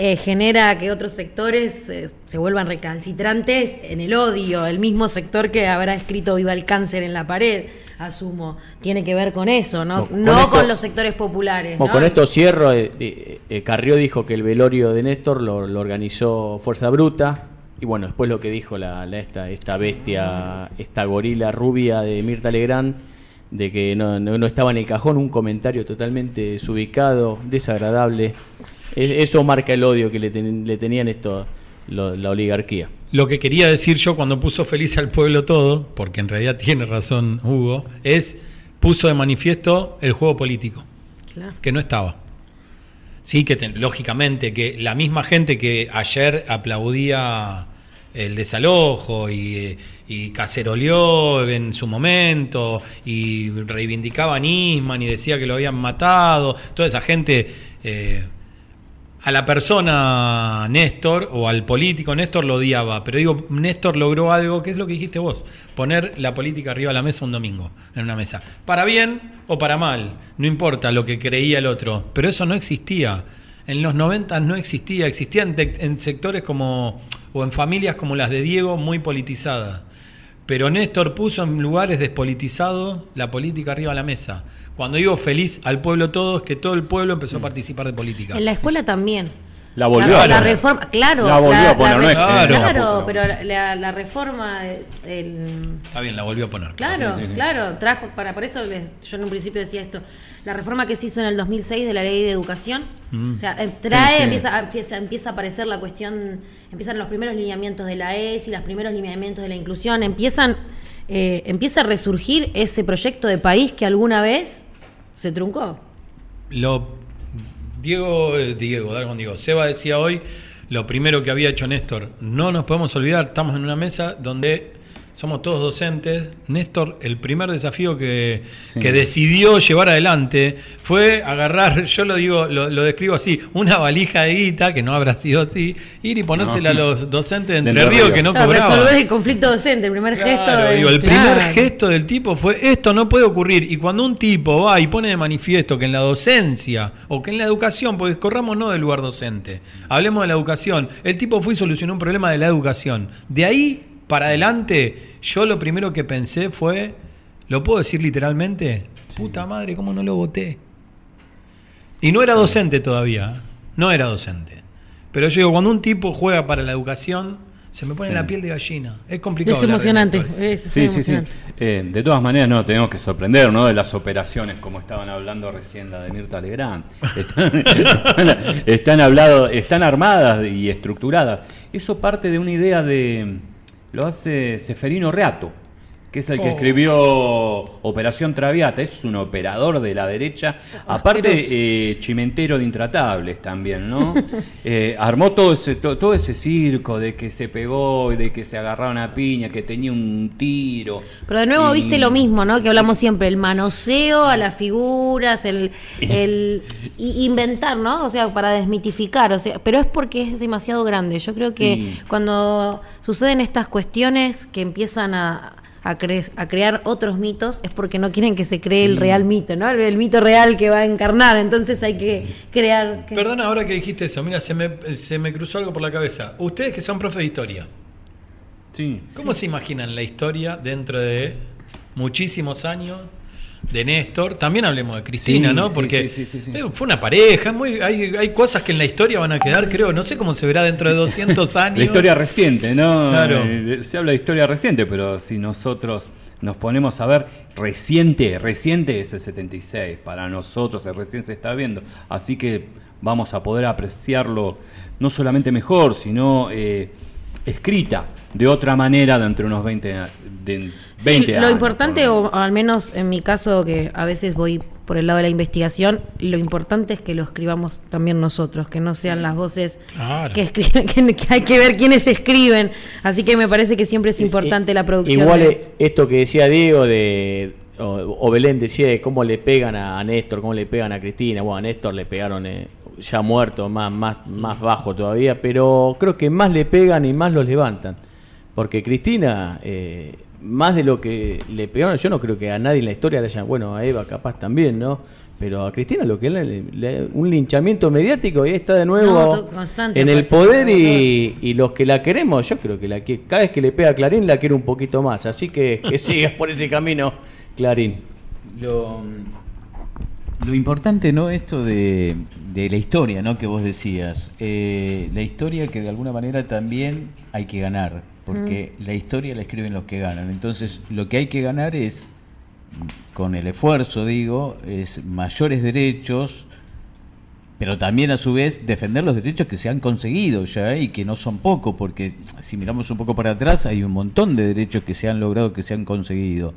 eh, genera que otros sectores eh, se vuelvan recalcitrantes en el odio. El mismo sector que habrá escrito Viva el cáncer en la pared, asumo, tiene que ver con eso, no, Con- no con los sectores populares. Con esto cierro. eh, eh, Carrió dijo que el velorio de Néstor lo, lo organizó Fuerza Bruta. Y bueno, después lo que dijo la, la- esta, esta bestia, esta gorila rubia de Mirta Legrand, de que no, no- no estaba en el cajón, un comentario totalmente desubicado, desagradable. Es- eso marca el odio que le, ten- le tenían esto, lo- la oligarquía. Lo que quería decir yo cuando puso feliz al pueblo todo, porque en realidad tiene razón Hugo, es puso de manifiesto el juego político, Claro. que no estaba. Sí, que te- lógicamente que la misma gente que ayer aplaudía el desalojo y, eh, y caceroleó en su momento y reivindicaba a Nisman y decía que lo habían matado, toda esa gente eh, a la persona Néstor o al político Néstor lo odiaba, pero digo, Néstor logró algo, que es lo que dijiste vos, poner la política arriba de la mesa un domingo, en una mesa. Para bien o para mal, no importa lo que creía el otro, pero eso no existía. En los 90 no existía, existía en, en sectores como, o en familias como las de Diego, muy politizadas. Pero Néstor puso en lugares despolitizados la política arriba de la mesa. Cuando digo feliz al pueblo todo, es que todo el pueblo empezó a participar de política. En la escuela también. La volvió la, a la poner. reforma, claro. La volvió a poner, no es Claro. claro, la pero la, reforma, el, Está bien, la volvió a poner. Claro, Sí, sí, sí. claro, trajo, para por eso les- yo en un principio decía esto, la reforma que se hizo en el 2006 de la ley de educación, o sea, eh, trae, Sí, sí. Empieza, empieza, empieza a aparecer la cuestión, empiezan los primeros lineamientos de la ESI, los primeros lineamientos de la inclusión, empiezan, eh, empieza a resurgir ese proyecto de país que alguna vez se truncó. Lo Diego, eh, Diego, Dargon Diego, Seba decía hoy lo primero que había hecho Néstor. No nos podemos olvidar, estamos en una mesa donde somos todos docentes. Néstor, el primer desafío que, Sí. que decidió llevar adelante fue agarrar, yo lo digo, lo, lo describo así, una valija de guita, que no habrá sido así, ir y ponérsela No. a los docentes de Entre Entre Ríos que no Claro, cobraban. resolver el conflicto docente, el primer gesto. Claro, de- digo, el claro. primer gesto del tipo fue esto no puede ocurrir. Y cuando un tipo va y pone de manifiesto que en la docencia o que en la educación, porque corramos no del lugar docente, hablemos de la educación, el tipo fue y solucionó un problema de la educación. De ahí para adelante, yo lo primero que pensé fue, ¿lo puedo decir literalmente? Puta madre, ¿cómo no lo voté? Y no era docente todavía, ¿eh? no era docente. Pero yo digo, cuando un tipo juega para la educación, se me pone Sí. la piel de gallina. Es complicado. Es emocionante, es, es Sí, sí, sí. emocionante. Eh, de todas maneras, no tenemos que sorprender, ¿no? De las operaciones, como estaban hablando recién la de Mirta Legrand. Están, están, están hablado- están armadas y estructuradas. Eso parte de una idea de. Lo hace Seferino Reato, que es el que Oh. escribió Operación Traviata. Es un operador de la derecha. Aparte, eh, chimentero de intratables también, ¿no? Eh, armó todo ese, to- todo ese circo de que se pegó y de que se agarraba una piña, que tenía un tiro. Pero de nuevo Y- viste lo mismo, ¿no? Que hablamos siempre, el manoseo a las figuras, el, el inventar, ¿no? O sea, para desmitificar, o sea, pero es porque es demasiado grande. Yo creo que Sí. cuando suceden estas cuestiones que empiezan a, a, cre- a crear otros mitos, es porque no quieren que se cree el real mito, ¿no? El, el mito real que va a encarnar, entonces hay que crear... que- Perdona ahora que dijiste eso, mira, se me, se me cruzó algo por la cabeza. Ustedes que son profe de historia, Sí. ¿cómo se imaginan la historia dentro de muchísimos años de Néstor? También hablemos de Cristina, Sí, ¿no? Porque sí, sí, eh, fue una pareja, muy, hay, hay cosas que en la historia van a quedar, creo, no sé cómo se verá dentro de 200 años. La historia reciente, ¿no? Claro. Eh, se habla de historia reciente, pero si nosotros nos ponemos a ver, reciente, reciente es el 76, para nosotros el recién se está viendo, así que vamos a poder apreciarlo no solamente mejor, sino eh, escrita de otra manera dentro de unos 20, a- de 20 Sí, años. lo importante, o al menos en mi caso, que a veces voy por el lado de la investigación, lo importante es que lo escribamos también nosotros, que no sean las voces Claro. que escriben, que, que hay que ver quiénes escriben. Así que me parece que siempre es importante la producción. Igual de- esto que decía Diego de o, o Belén decía de cómo le pegan a, a Néstor, cómo le pegan a Cristina. Bueno, a Néstor le pegaron eh, ya muerto, más, más, más bajo todavía, pero creo que más le pegan y más los levantan. Porque Cristina, eh, más de lo que le pegaron, yo no creo que a nadie en la historia le hayan, bueno, a Eva capaz también, ¿no? Pero a Cristina lo que le, le- un linchamiento mediático y ahí está de nuevo No, en el poder y los que la queremos, yo creo que la que cada vez que le pega a Clarín la quiere un poquito más, así que que sigas por ese camino, Clarín. Lo, lo importante, ¿no? Esto de, de la historia, ¿no? Que vos decías. Eh, la historia que de alguna manera también hay que ganar, porque la historia la escriben los que ganan. Entonces, lo que hay que ganar es, con el esfuerzo, digo, es mayores derechos, pero también a su vez defender los derechos que se han conseguido ya y que no son pocos, porque si miramos un poco para atrás hay un montón de derechos que se han logrado, que se han conseguido.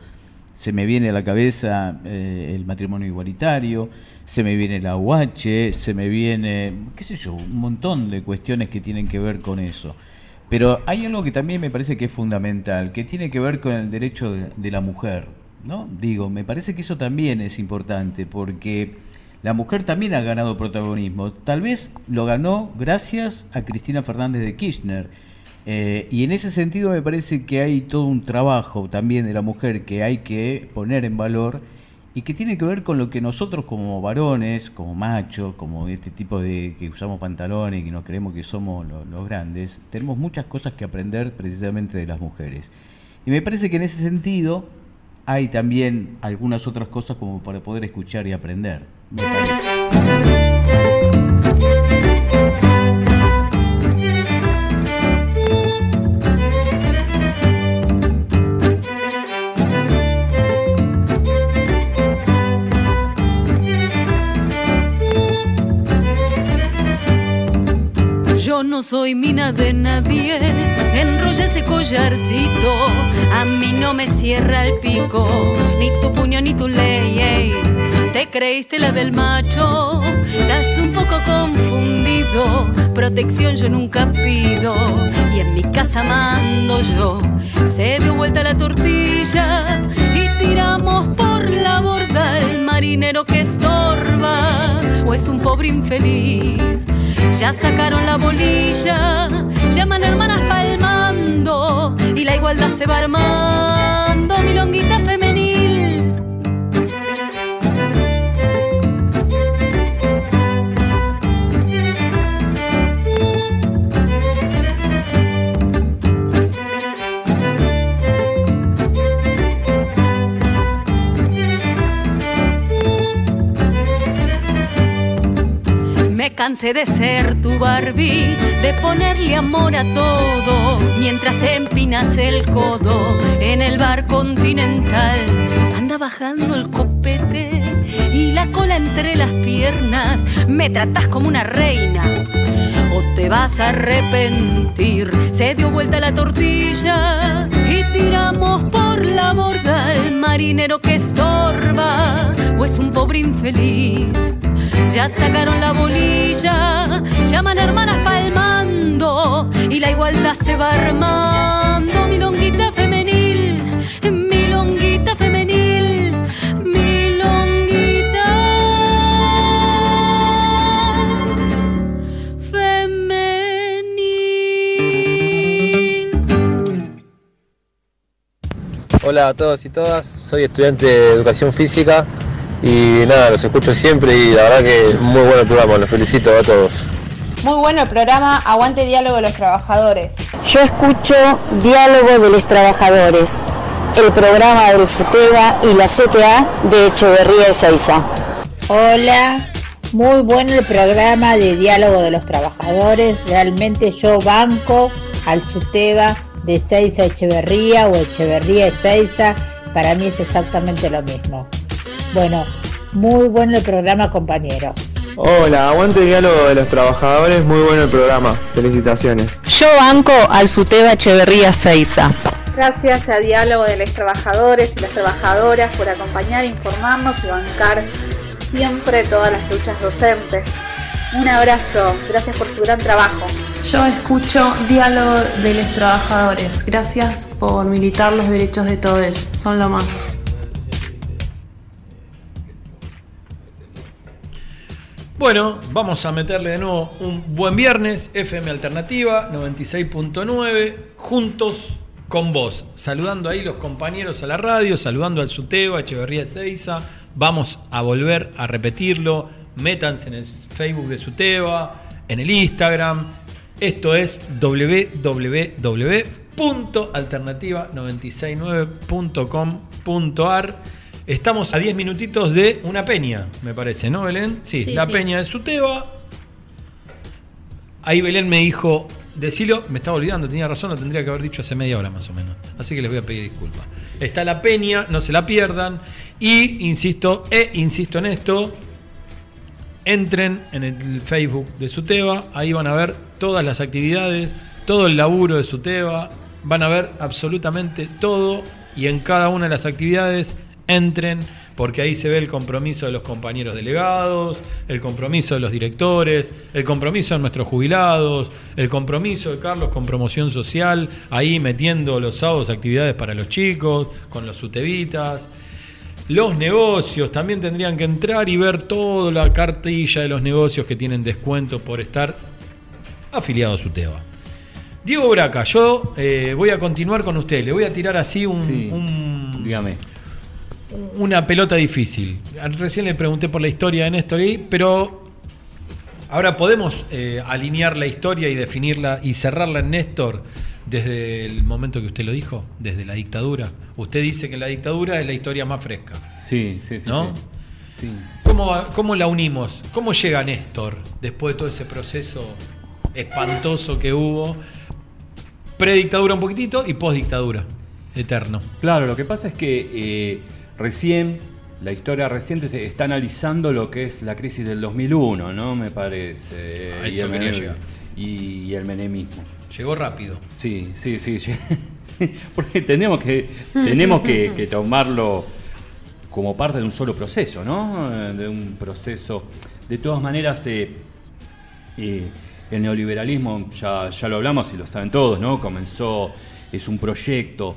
Se me viene a la cabeza eh, el matrimonio igualitario, se me viene la UH, se me viene, qué sé yo, un montón de cuestiones que tienen que ver con eso. Pero hay algo que también me parece que es fundamental, que tiene que ver con el derecho de, la mujer, ¿no? Digo, me parece que eso también es importante, porque la mujer también ha ganado protagonismo. Tal vez lo ganó gracias a Cristina Fernández de Kirchner. Eh, y en ese sentido me parece que hay todo un trabajo también de la mujer que hay que poner en valor y que tiene que ver con lo que nosotros como varones, como machos, como este tipo de que usamos pantalones y que nos creemos que somos lo- los grandes, tenemos muchas cosas que aprender precisamente de las mujeres. Y me parece que en ese sentido hay también algunas otras cosas como para poder escuchar y aprender. Me parece. No soy mina de nadie, enrolla ese collarcito, a mí no me cierra el pico, ni tu puño ni tu ley. ey. Te creíste la del macho, estás un poco confundido, protección yo nunca pido, y en mi casa mando yo. Se dio vuelta la tortilla y tiramos por la borda el marinero que estorba, o es un pobre infeliz. Ya sacaron la bolilla, llaman hermanas palmando y la igualdad se va armando, milonguita. Cansé de ser tu Barbie, de ponerle amor a todo, mientras empinas el codo en el bar continental. Anda bajando el copete y la cola entre las piernas, me tratas como una reina. Te vas a arrepentir. Se dio vuelta la tortilla y tiramos por la borda al marinero que estorba. O es un pobre infeliz. Ya sacaron la bolilla, llaman hermanas palmando y la igualdad se va armando. Milonguita Hola a todos y todas, soy estudiante de educación física y nada, los escucho siempre y la verdad que muy bueno el programa, los felicito a todos. Muy bueno el programa Aguante Diálogo de los Trabajadores. Yo escucho Diálogo de los Trabajadores, el programa del SUTEBA y la CTA de Echeverría y Seiza. Hola, muy bueno el programa de diálogo de los trabajadores. Realmente yo banco al SUTEBA de Seiza Echeverría o Echeverría Ezeiza. Para mí es exactamente lo mismo. Bueno, muy bueno el programa, compañeros. Hola, aguante diálogo de los trabajadores, muy bueno el programa, felicitaciones. Yo banco al SUTEBA Echeverría Seiza. Gracias a Diálogo de los Trabajadores y las Trabajadoras por acompañar, informarnos y bancar siempre todas las luchas docentes. Un abrazo, gracias por su gran trabajo. Yo escucho Diálogo de los Trabajadores. Gracias por militar los derechos de todos. Son lo más. Bueno, vamos a meterle de nuevo un buen viernes, FM Alternativa 96.9, juntos con vos. Saludando ahí los compañeros a la radio, saludando al Suteo, a Echeverría Seiza, Vamos a volver a repetirlo. Métanse en el Facebook de Suteba, en el Instagram. Esto es www.alternativa969.com.ar. Estamos a 10 minutitos de una peña, me parece, ¿no, Belén? Sí, Sí, la sí. peña de Suteba. Ahí Belén me dijo, decilo, me estaba olvidando, tenía razón, lo tendría que haber dicho hace media hora más o menos. Así que les voy a pedir disculpas. Está la peña, no se la pierdan. Y insisto, e insisto en esto, entren en el Facebook de Suteba, ahí van a ver todas las actividades, todo el laburo de Suteba, van a ver absolutamente todo y en cada una de las actividades entren porque ahí se ve el compromiso de los compañeros delegados, el compromiso de los directores, el compromiso de nuestros jubilados, el compromiso de Carlos con promoción social, ahí metiendo los sábados actividades para los chicos, con los sutevitas. Los negocios también tendrían que entrar y ver toda la cartilla de los negocios que tienen descuento por estar afiliados a Uteba. Diego Braca, yo eh, voy a continuar con usted. Le voy a tirar así un, Sí. un- Dígame. una pelota difícil. Recién le pregunté por la historia de Néstor ahí, pero ahora podemos eh, alinear la historia y definirla y cerrarla en Néstor desde el momento que usted lo dijo, desde la dictadura. Usted dice que la dictadura es la historia más fresca. Sí, sí, sí. ¿No? sí. Sí. ¿Cómo, ¿Cómo la unimos? ¿Cómo llega Néstor después de todo ese proceso espantoso que hubo? Predictadura un poquitito y postdictadura. Eterno. Claro, lo que pasa es que eh, recién, la historia reciente se está analizando lo que es la crisis del 2001, ¿no? Me parece. A y, eso el y, y el menemismo. Llegó rápido. Sí, sí, sí. Porque tenemos que, tenemos que, tomarlo como parte de un solo proceso, ¿no? Eh, De un proceso. De todas maneras, eh, eh, el neoliberalismo, ya, ya lo hablamos y lo saben todos, ¿no? Comenzó, es un proyecto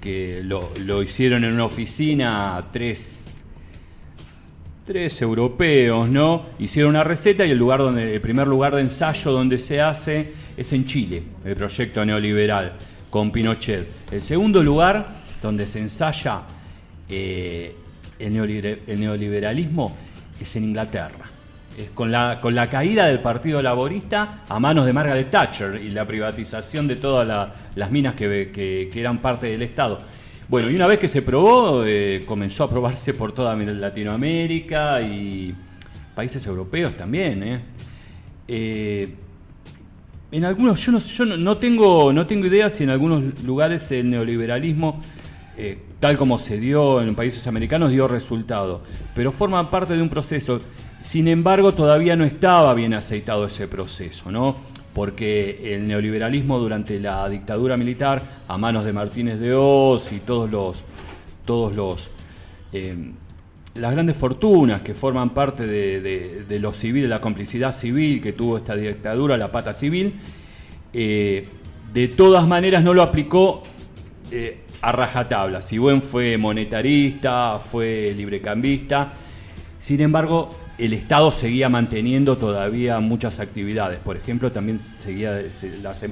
que lo, lo hicieron en una oficina tres, tres europeos, ¿no? Hicieron una receta y el lugar donde, el primer lugar de ensayo donde se hace es en Chile, el proyecto neoliberal con Pinochet. El segundo lugar donde se ensaya eh, el, neoliber- el neoliberalismo es en Inglaterra. Es con la, con la caída del Partido Laborista a manos de Margaret Thatcher y la privatización de todas la- las minas que, eran parte del Estado. Bueno, y una vez que se probó, eh, comenzó a probarse por toda Latinoamérica y países europeos también. Eh, en algunos, yo, no, yo no, tengo, no tengo idea si en algunos lugares el neoliberalismo, eh, tal como se dio en países americanos, dio resultado, pero forma parte de un proceso. Sin embargo, todavía no estaba bien aceitado ese proceso, ¿no? Porque el neoliberalismo durante la dictadura militar, a manos de Martínez de Oz y todos los, todos los eh, las grandes fortunas que forman parte de, de, de lo civil, de la complicidad civil que tuvo esta dictadura, la pata civil, eh, de todas maneras no lo aplicó eh, a rajatabla. Si buen fue monetarista, fue librecambista, sin embargo, el Estado seguía manteniendo todavía muchas actividades. Por ejemplo, también seguía, se- las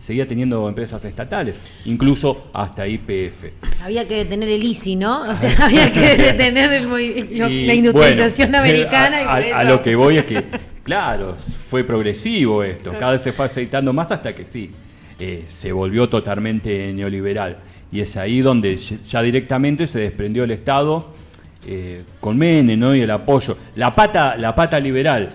seguía teniendo empresas estatales, incluso hasta IPF. Había que detener el ICI, ¿no? O sea, había que detener el movi- lo- Y, la industrialización bueno, americana. y eso- a lo que voy es que, claro, fue progresivo esto. Cada vez se fue aceitando más hasta que sí, eh, se volvió totalmente neoliberal. Y es ahí donde ya directamente se desprendió el Estado eh, con Menem ¿no? y el apoyo. La pata, la pata liberal,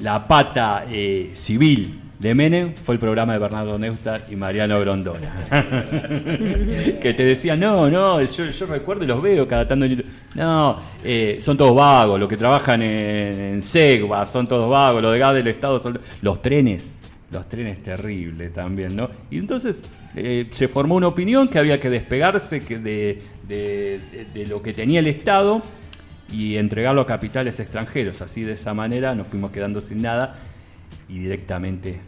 la pata eh, civil de Menem fue el programa de Bernardo Neustadt y Mariano Grondona. que te decían, no, no, yo, recuerdo y los veo cada tanto en. No, eh, son todos vagos, los que trabajan en, en Segua son todos vagos, los de gas del Estado son los trenes. Los trenes terribles también, ¿no? Y entonces se formó una opinión que había que despegarse que de, de- de- de lo que tenía el Estado y entregarlo a capitales extranjeros. Así de esa manera nos fuimos quedando sin nada y directamente,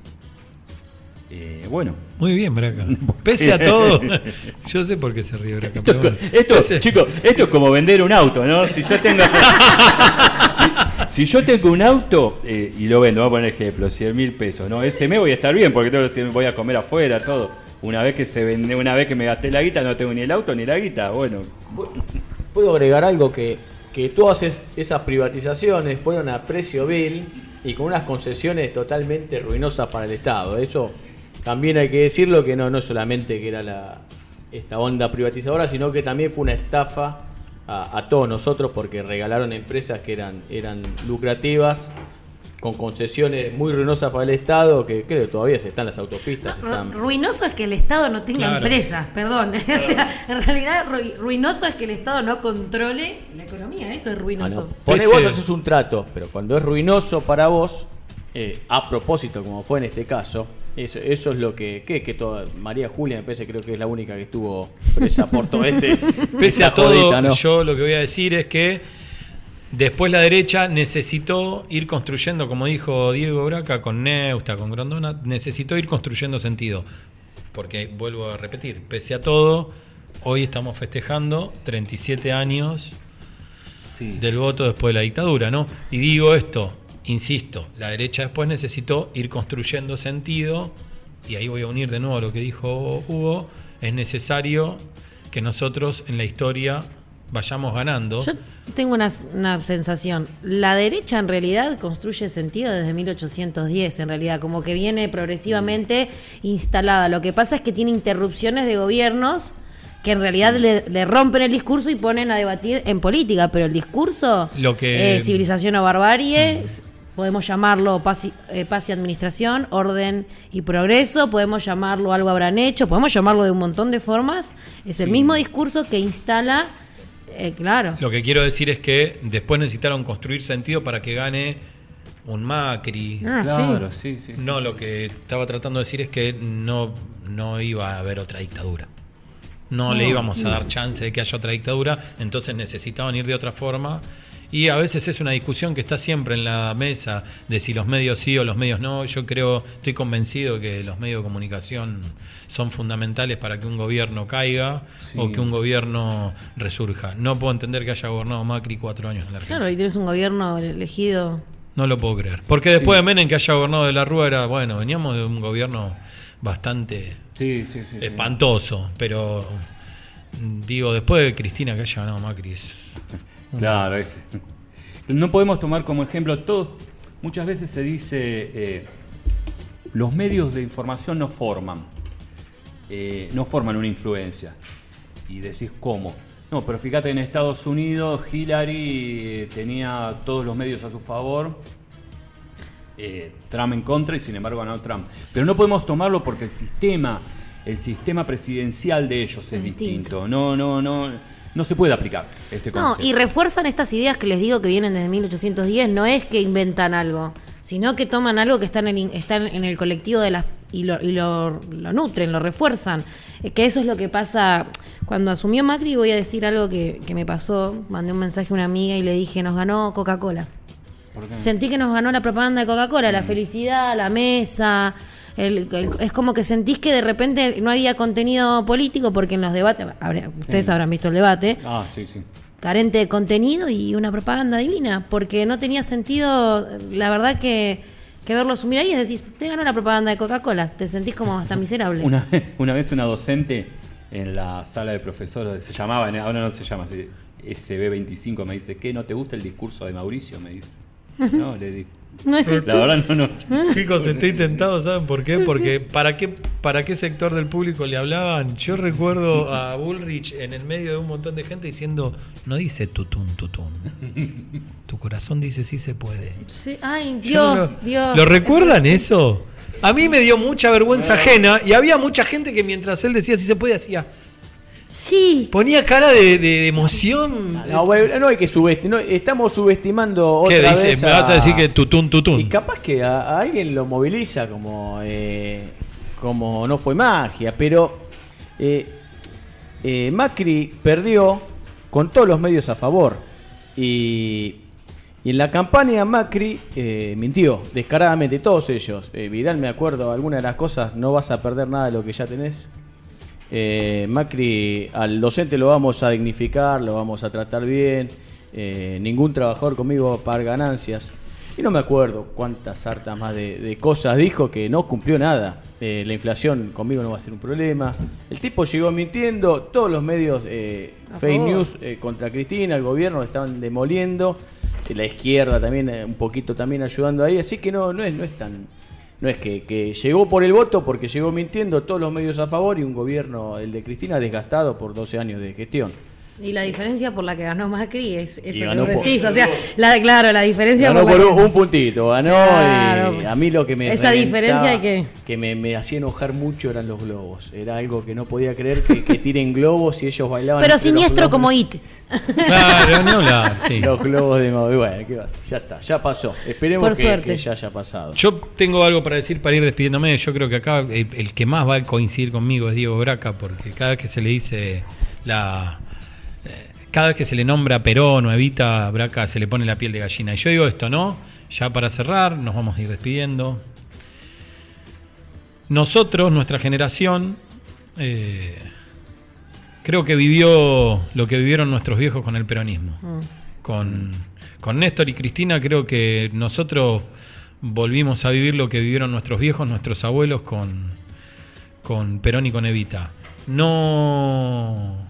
eh, bueno. Muy bien, Braca. Pese a todo, yo sé por qué se ríe Braca. pero bueno. Esto, chicos, esto es como vender un auto, ¿no? Si yo tengo, si, si yo tengo un auto eh, y lo vendo, voy a poner ejemplo, 100 mil pesos, ¿no? Ese mes voy a estar bien porque tengo los 100 voy a comer afuera, todo. Una vez que se vende, una vez que me gasté la guita, no tengo ni el auto ni la guita, bueno. Puedo agregar algo que que todas es- esas privatizaciones fueron a precio vil y con unas concesiones totalmente ruinosas para el Estado. Eso también hay que decirlo que no, no solamente que era la, esta onda privatizadora, sino que también fue una estafa a, a todos nosotros porque regalaron empresas que eran, eran lucrativas con concesiones muy ruinosas para el Estado, que creo que todavía se están las autopistas. están- Ruinoso es que el Estado no tenga Claro. empresas, perdón. o sea, en realidad ru- ruinoso es que el Estado no controle la economía, eso es ruinoso. Pone Pese- vos haces un trato, pero cuando es ruinoso para vos, eh, a propósito, como fue en este caso, eso, eso es lo que, que, que toda, María Julia me parece creo que es la única que estuvo presa por todo este. Pese a todo, jodita, ¿no? yo lo que voy a decir es que después la derecha necesitó ir construyendo, como dijo Diego Braca, con Neusta, con Grondona, necesitó ir construyendo sentido. Porque, vuelvo a repetir, pese a todo, hoy estamos festejando 37 años del voto después de la dictadura, ¿no? Y digo esto, insisto, la derecha después necesitó ir construyendo sentido, y ahí voy a unir de nuevo a lo que dijo Hugo, es necesario que nosotros en la historia vayamos ganando. Yo tengo una, una sensación. La derecha en realidad construye sentido desde 1810, en realidad, como que viene progresivamente instalada. Lo que pasa es que tiene interrupciones de gobiernos que en realidad le, le rompen el discurso y ponen a debatir en política, pero el discurso, Lo que- eh, civilización o barbarie, podemos llamarlo paz y, eh, paz y administración, orden y progreso, podemos llamarlo algo habrán hecho, podemos llamarlo de un montón de formas. Es el mismo discurso que instala, eh, claro. Lo que quiero decir es que después necesitaron construir sentido para que gane un Macri. Ah. Claro, sí, sí. sí. No, lo que estaba tratando de decir es que no, no iba a haber otra dictadura. No, le No. íbamos a dar chance de que haya otra dictadura, entonces necesitaban ir de otra forma. Y a veces es una discusión que está siempre en la mesa de si los medios sí o los medios no. Yo creo, estoy convencido que los medios de comunicación son fundamentales para que un gobierno caiga Sí. o que un gobierno resurja. No puedo entender que haya gobernado Macri cuatro años en la Argentina. Claro, y tienes un gobierno elegido. No lo puedo creer. Porque después de Menem que haya gobernado de la Rúa era, bueno, veníamos de un gobierno bastante Sí, sí, sí, sí. espantoso, pero digo, después de Cristina que haya ganado Macri es Claro, es- no podemos tomar como ejemplo todos. Muchas veces se dice eh, los medios de información no forman, eh, no forman una influencia. Y decís cómo. No, pero fíjate en Estados Unidos Hillary eh, tenía todos los medios a su favor, eh, Trump en contra y sin embargo ganó Trump. Pero no podemos tomarlo porque el sistema, el sistema presidencial de ellos es, Es distinto. distinto. No, no, no, no se puede aplicar este No, concepto. y refuerzan estas ideas que les digo que vienen desde 1810. No es que inventan algo, sino que toman algo que está en el, está en el colectivo de las y, lo, y lo, lo nutren, lo refuerzan. Que eso es lo que pasa cuando asumió Macri. Voy a decir algo que, que me pasó. Mandé un mensaje a una amiga y le dije, nos ganó Coca-Cola. Sentí que nos ganó la propaganda de Coca-Cola, la felicidad, la mesa. El- el- es como que sentís que de repente no había contenido político porque en los debates, habrá- ustedes Sí. habrán visto el debate, Ah, sí, sí. carente de contenido y una propaganda divina, porque no tenía sentido, la verdad que, que verlo asumir ahí es decir, te ganó la propaganda de Coca-Cola, te sentís como hasta miserable. Una, una vez una docente en la sala de profesores, se llamaba, ahora no se llama, se- SB25, me dice, ¿qué? ¿No te gusta el discurso de Mauricio? Me dice. No, le di. La verdad no, no. Chicos, estoy tentado, ¿saben por qué? Porque ¿para qué, ¿para qué sector del público le hablaban? Yo recuerdo a Bullrich en el medio de un montón de gente diciendo, no dice tutún, tutún. Tu corazón dice sí se puede. Sí, Ay, Dios, lo- Dios. ¿Lo recuerdan eso? A mí me dio mucha vergüenza ajena y había mucha gente que mientras él decía si se puede hacía. Sí. Ponía cara de, de- de emoción. No, bueno, no hay que subestimar. Estamos subestimando ¿Qué otra dice? vez Me vas a decir que tutún, Y tutún. capaz que a, a alguien lo moviliza como, eh, como no fue magia, pero eh, eh, Macri perdió con todos los medios a favor. Y, y en la campaña Macri eh, mintió descaradamente, todos ellos. Eh, Vidal, me acuerdo, alguna de las cosas, no vas a perder nada de lo que ya tenés. Eh, Macri, al docente lo vamos a dignificar, lo vamos a tratar bien. eh, ningún trabajador conmigo va a pagar ganancias. Y no me acuerdo cuántas sartas más de, de cosas dijo que no cumplió nada. Eh, la inflación conmigo no va a ser un problema. El tipo llegó mintiendo, todos los medios eh, fake news eh, contra Cristina, el gobierno lo estaban demoliendo, la izquierda también un poquito también ayudando ahí, así que no, no es, no es tan, no es que, que llegó por el voto porque llegó mintiendo, todos los medios a favor y un gobierno, el de Cristina, desgastado por 12 años de gestión. Y la diferencia por la que ganó Macri es eso Y que ganó por- decís. O sea, la, claro, la diferencia Ganó por un, que- un puntito, ganó Claro. y a mí lo que me Esa diferencia hay que- que me, me hacía enojar mucho eran los globos. Era algo que no podía creer que, que tiren globos y ellos bailaban. Pero siniestro como It. Claro, ni hablar, sí. Los globos de. Bueno, ¿qué va a hacer? ya está, ya pasó. Esperemos Por que, que ya haya pasado. Yo tengo algo para decir para ir despidiéndome. Yo creo que acá eh, el que más va a coincidir conmigo es Diego Braca, porque cada vez que se le dice la. Cada vez que se le nombra a Perón o a Evita, Braca se le pone la piel de gallina. Y yo digo esto, ¿no? Ya para cerrar, nos vamos a ir despidiendo. Nosotros, nuestra generación, eh, creo que vivió lo que vivieron nuestros viejos con el peronismo con, con Néstor y Cristina creo que nosotros volvimos a vivir lo que vivieron nuestros viejos, nuestros abuelos con, con Perón y con Evita. No,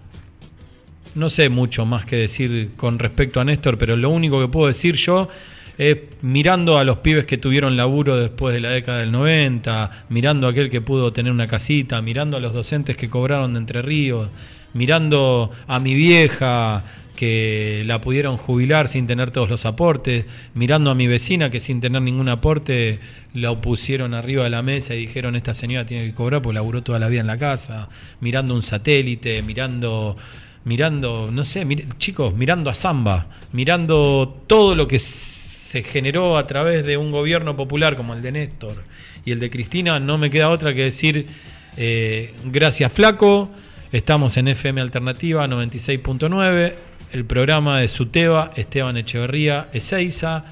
no sé mucho más que decir con respecto a Néstor, pero lo único que puedo decir yo es mirando a los pibes que tuvieron laburo después de la década del 90, mirando a aquel que pudo tener una casita, mirando a los docentes que cobraron de Entre Ríos, mirando a mi vieja que la pudieron jubilar sin tener todos los aportes, mirando a mi vecina que sin tener ningún aporte la pusieron arriba de la mesa y dijeron esta señora tiene que cobrar porque laburó toda la vida en la casa, mirando un satélite, mirando mirando, no sé, mir- chicos, mirando a Zamba, mirando todo lo que se generó a través de un gobierno popular como el de Néstor y el de Cristina, no me queda otra que decir eh, gracias Flaco, estamos en FM Alternativa 96.9, el programa de Suteba, Esteban Echeverría, Ezeiza,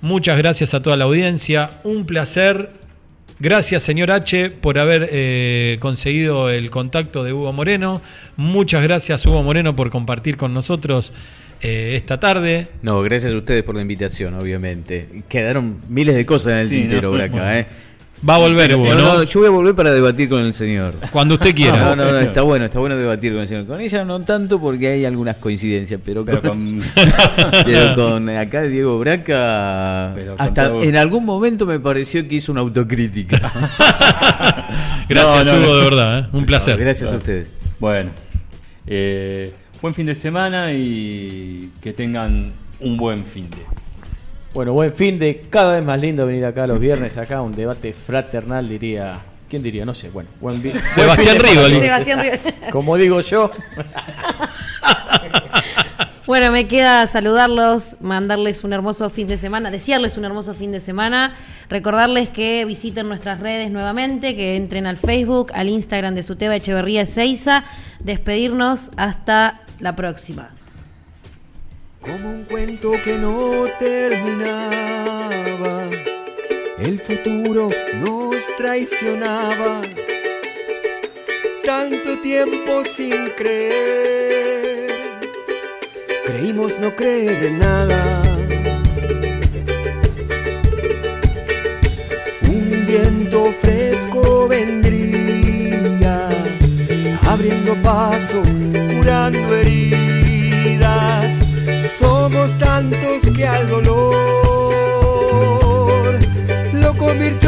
muchas gracias a toda la audiencia, un placer. Gracias, señor H, por haber eh, conseguido el contacto de Hugo Moreno. Muchas gracias, Hugo Moreno, por compartir con nosotros eh, esta tarde. No, gracias a ustedes por la invitación, obviamente. Quedaron miles de cosas en el Sí, tintero no, por acá, bueno. ¿eh? Va a volver, Hugo, ¿no? Yo voy a volver para debatir con el señor. Cuando usted quiera. No, no, no, está bueno, está bueno debatir con el señor. Con ella no tanto porque hay algunas coincidencias, pero, Pero con, pero con acá Diego Braca, Pero hasta todo- en algún momento me pareció que hizo una autocrítica. Gracias, No, no, Hugo, de verdad. ¿eh? Un placer. gracias a ustedes. Bueno, eh, buen fin de semana y que tengan un buen fin de. Bueno, buen fin de cada vez más lindo venir acá los viernes, acá un debate fraternal, diría. ¿Quién diría? No sé. Bueno, buen, Sebastián Rivoli. Sebastián Rivoli. Como digo yo. Bueno, me queda saludarlos, mandarles un hermoso fin de semana, desearles un hermoso fin de semana, recordarles que visiten nuestras redes nuevamente, que entren al Facebook, al Instagram de Suteba Echeverría Ezeiza, despedirnos hasta la próxima. Como un cuento que no terminaba, el futuro nos traicionaba. Tanto tiempo sin creer, creímos no creer en nada. Un viento fresco vendría, abriendo paso, curando heridas. Tantos que al dolor lo convirtió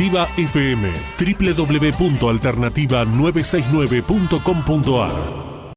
Alternativa FM, www.alternativa969.com.ar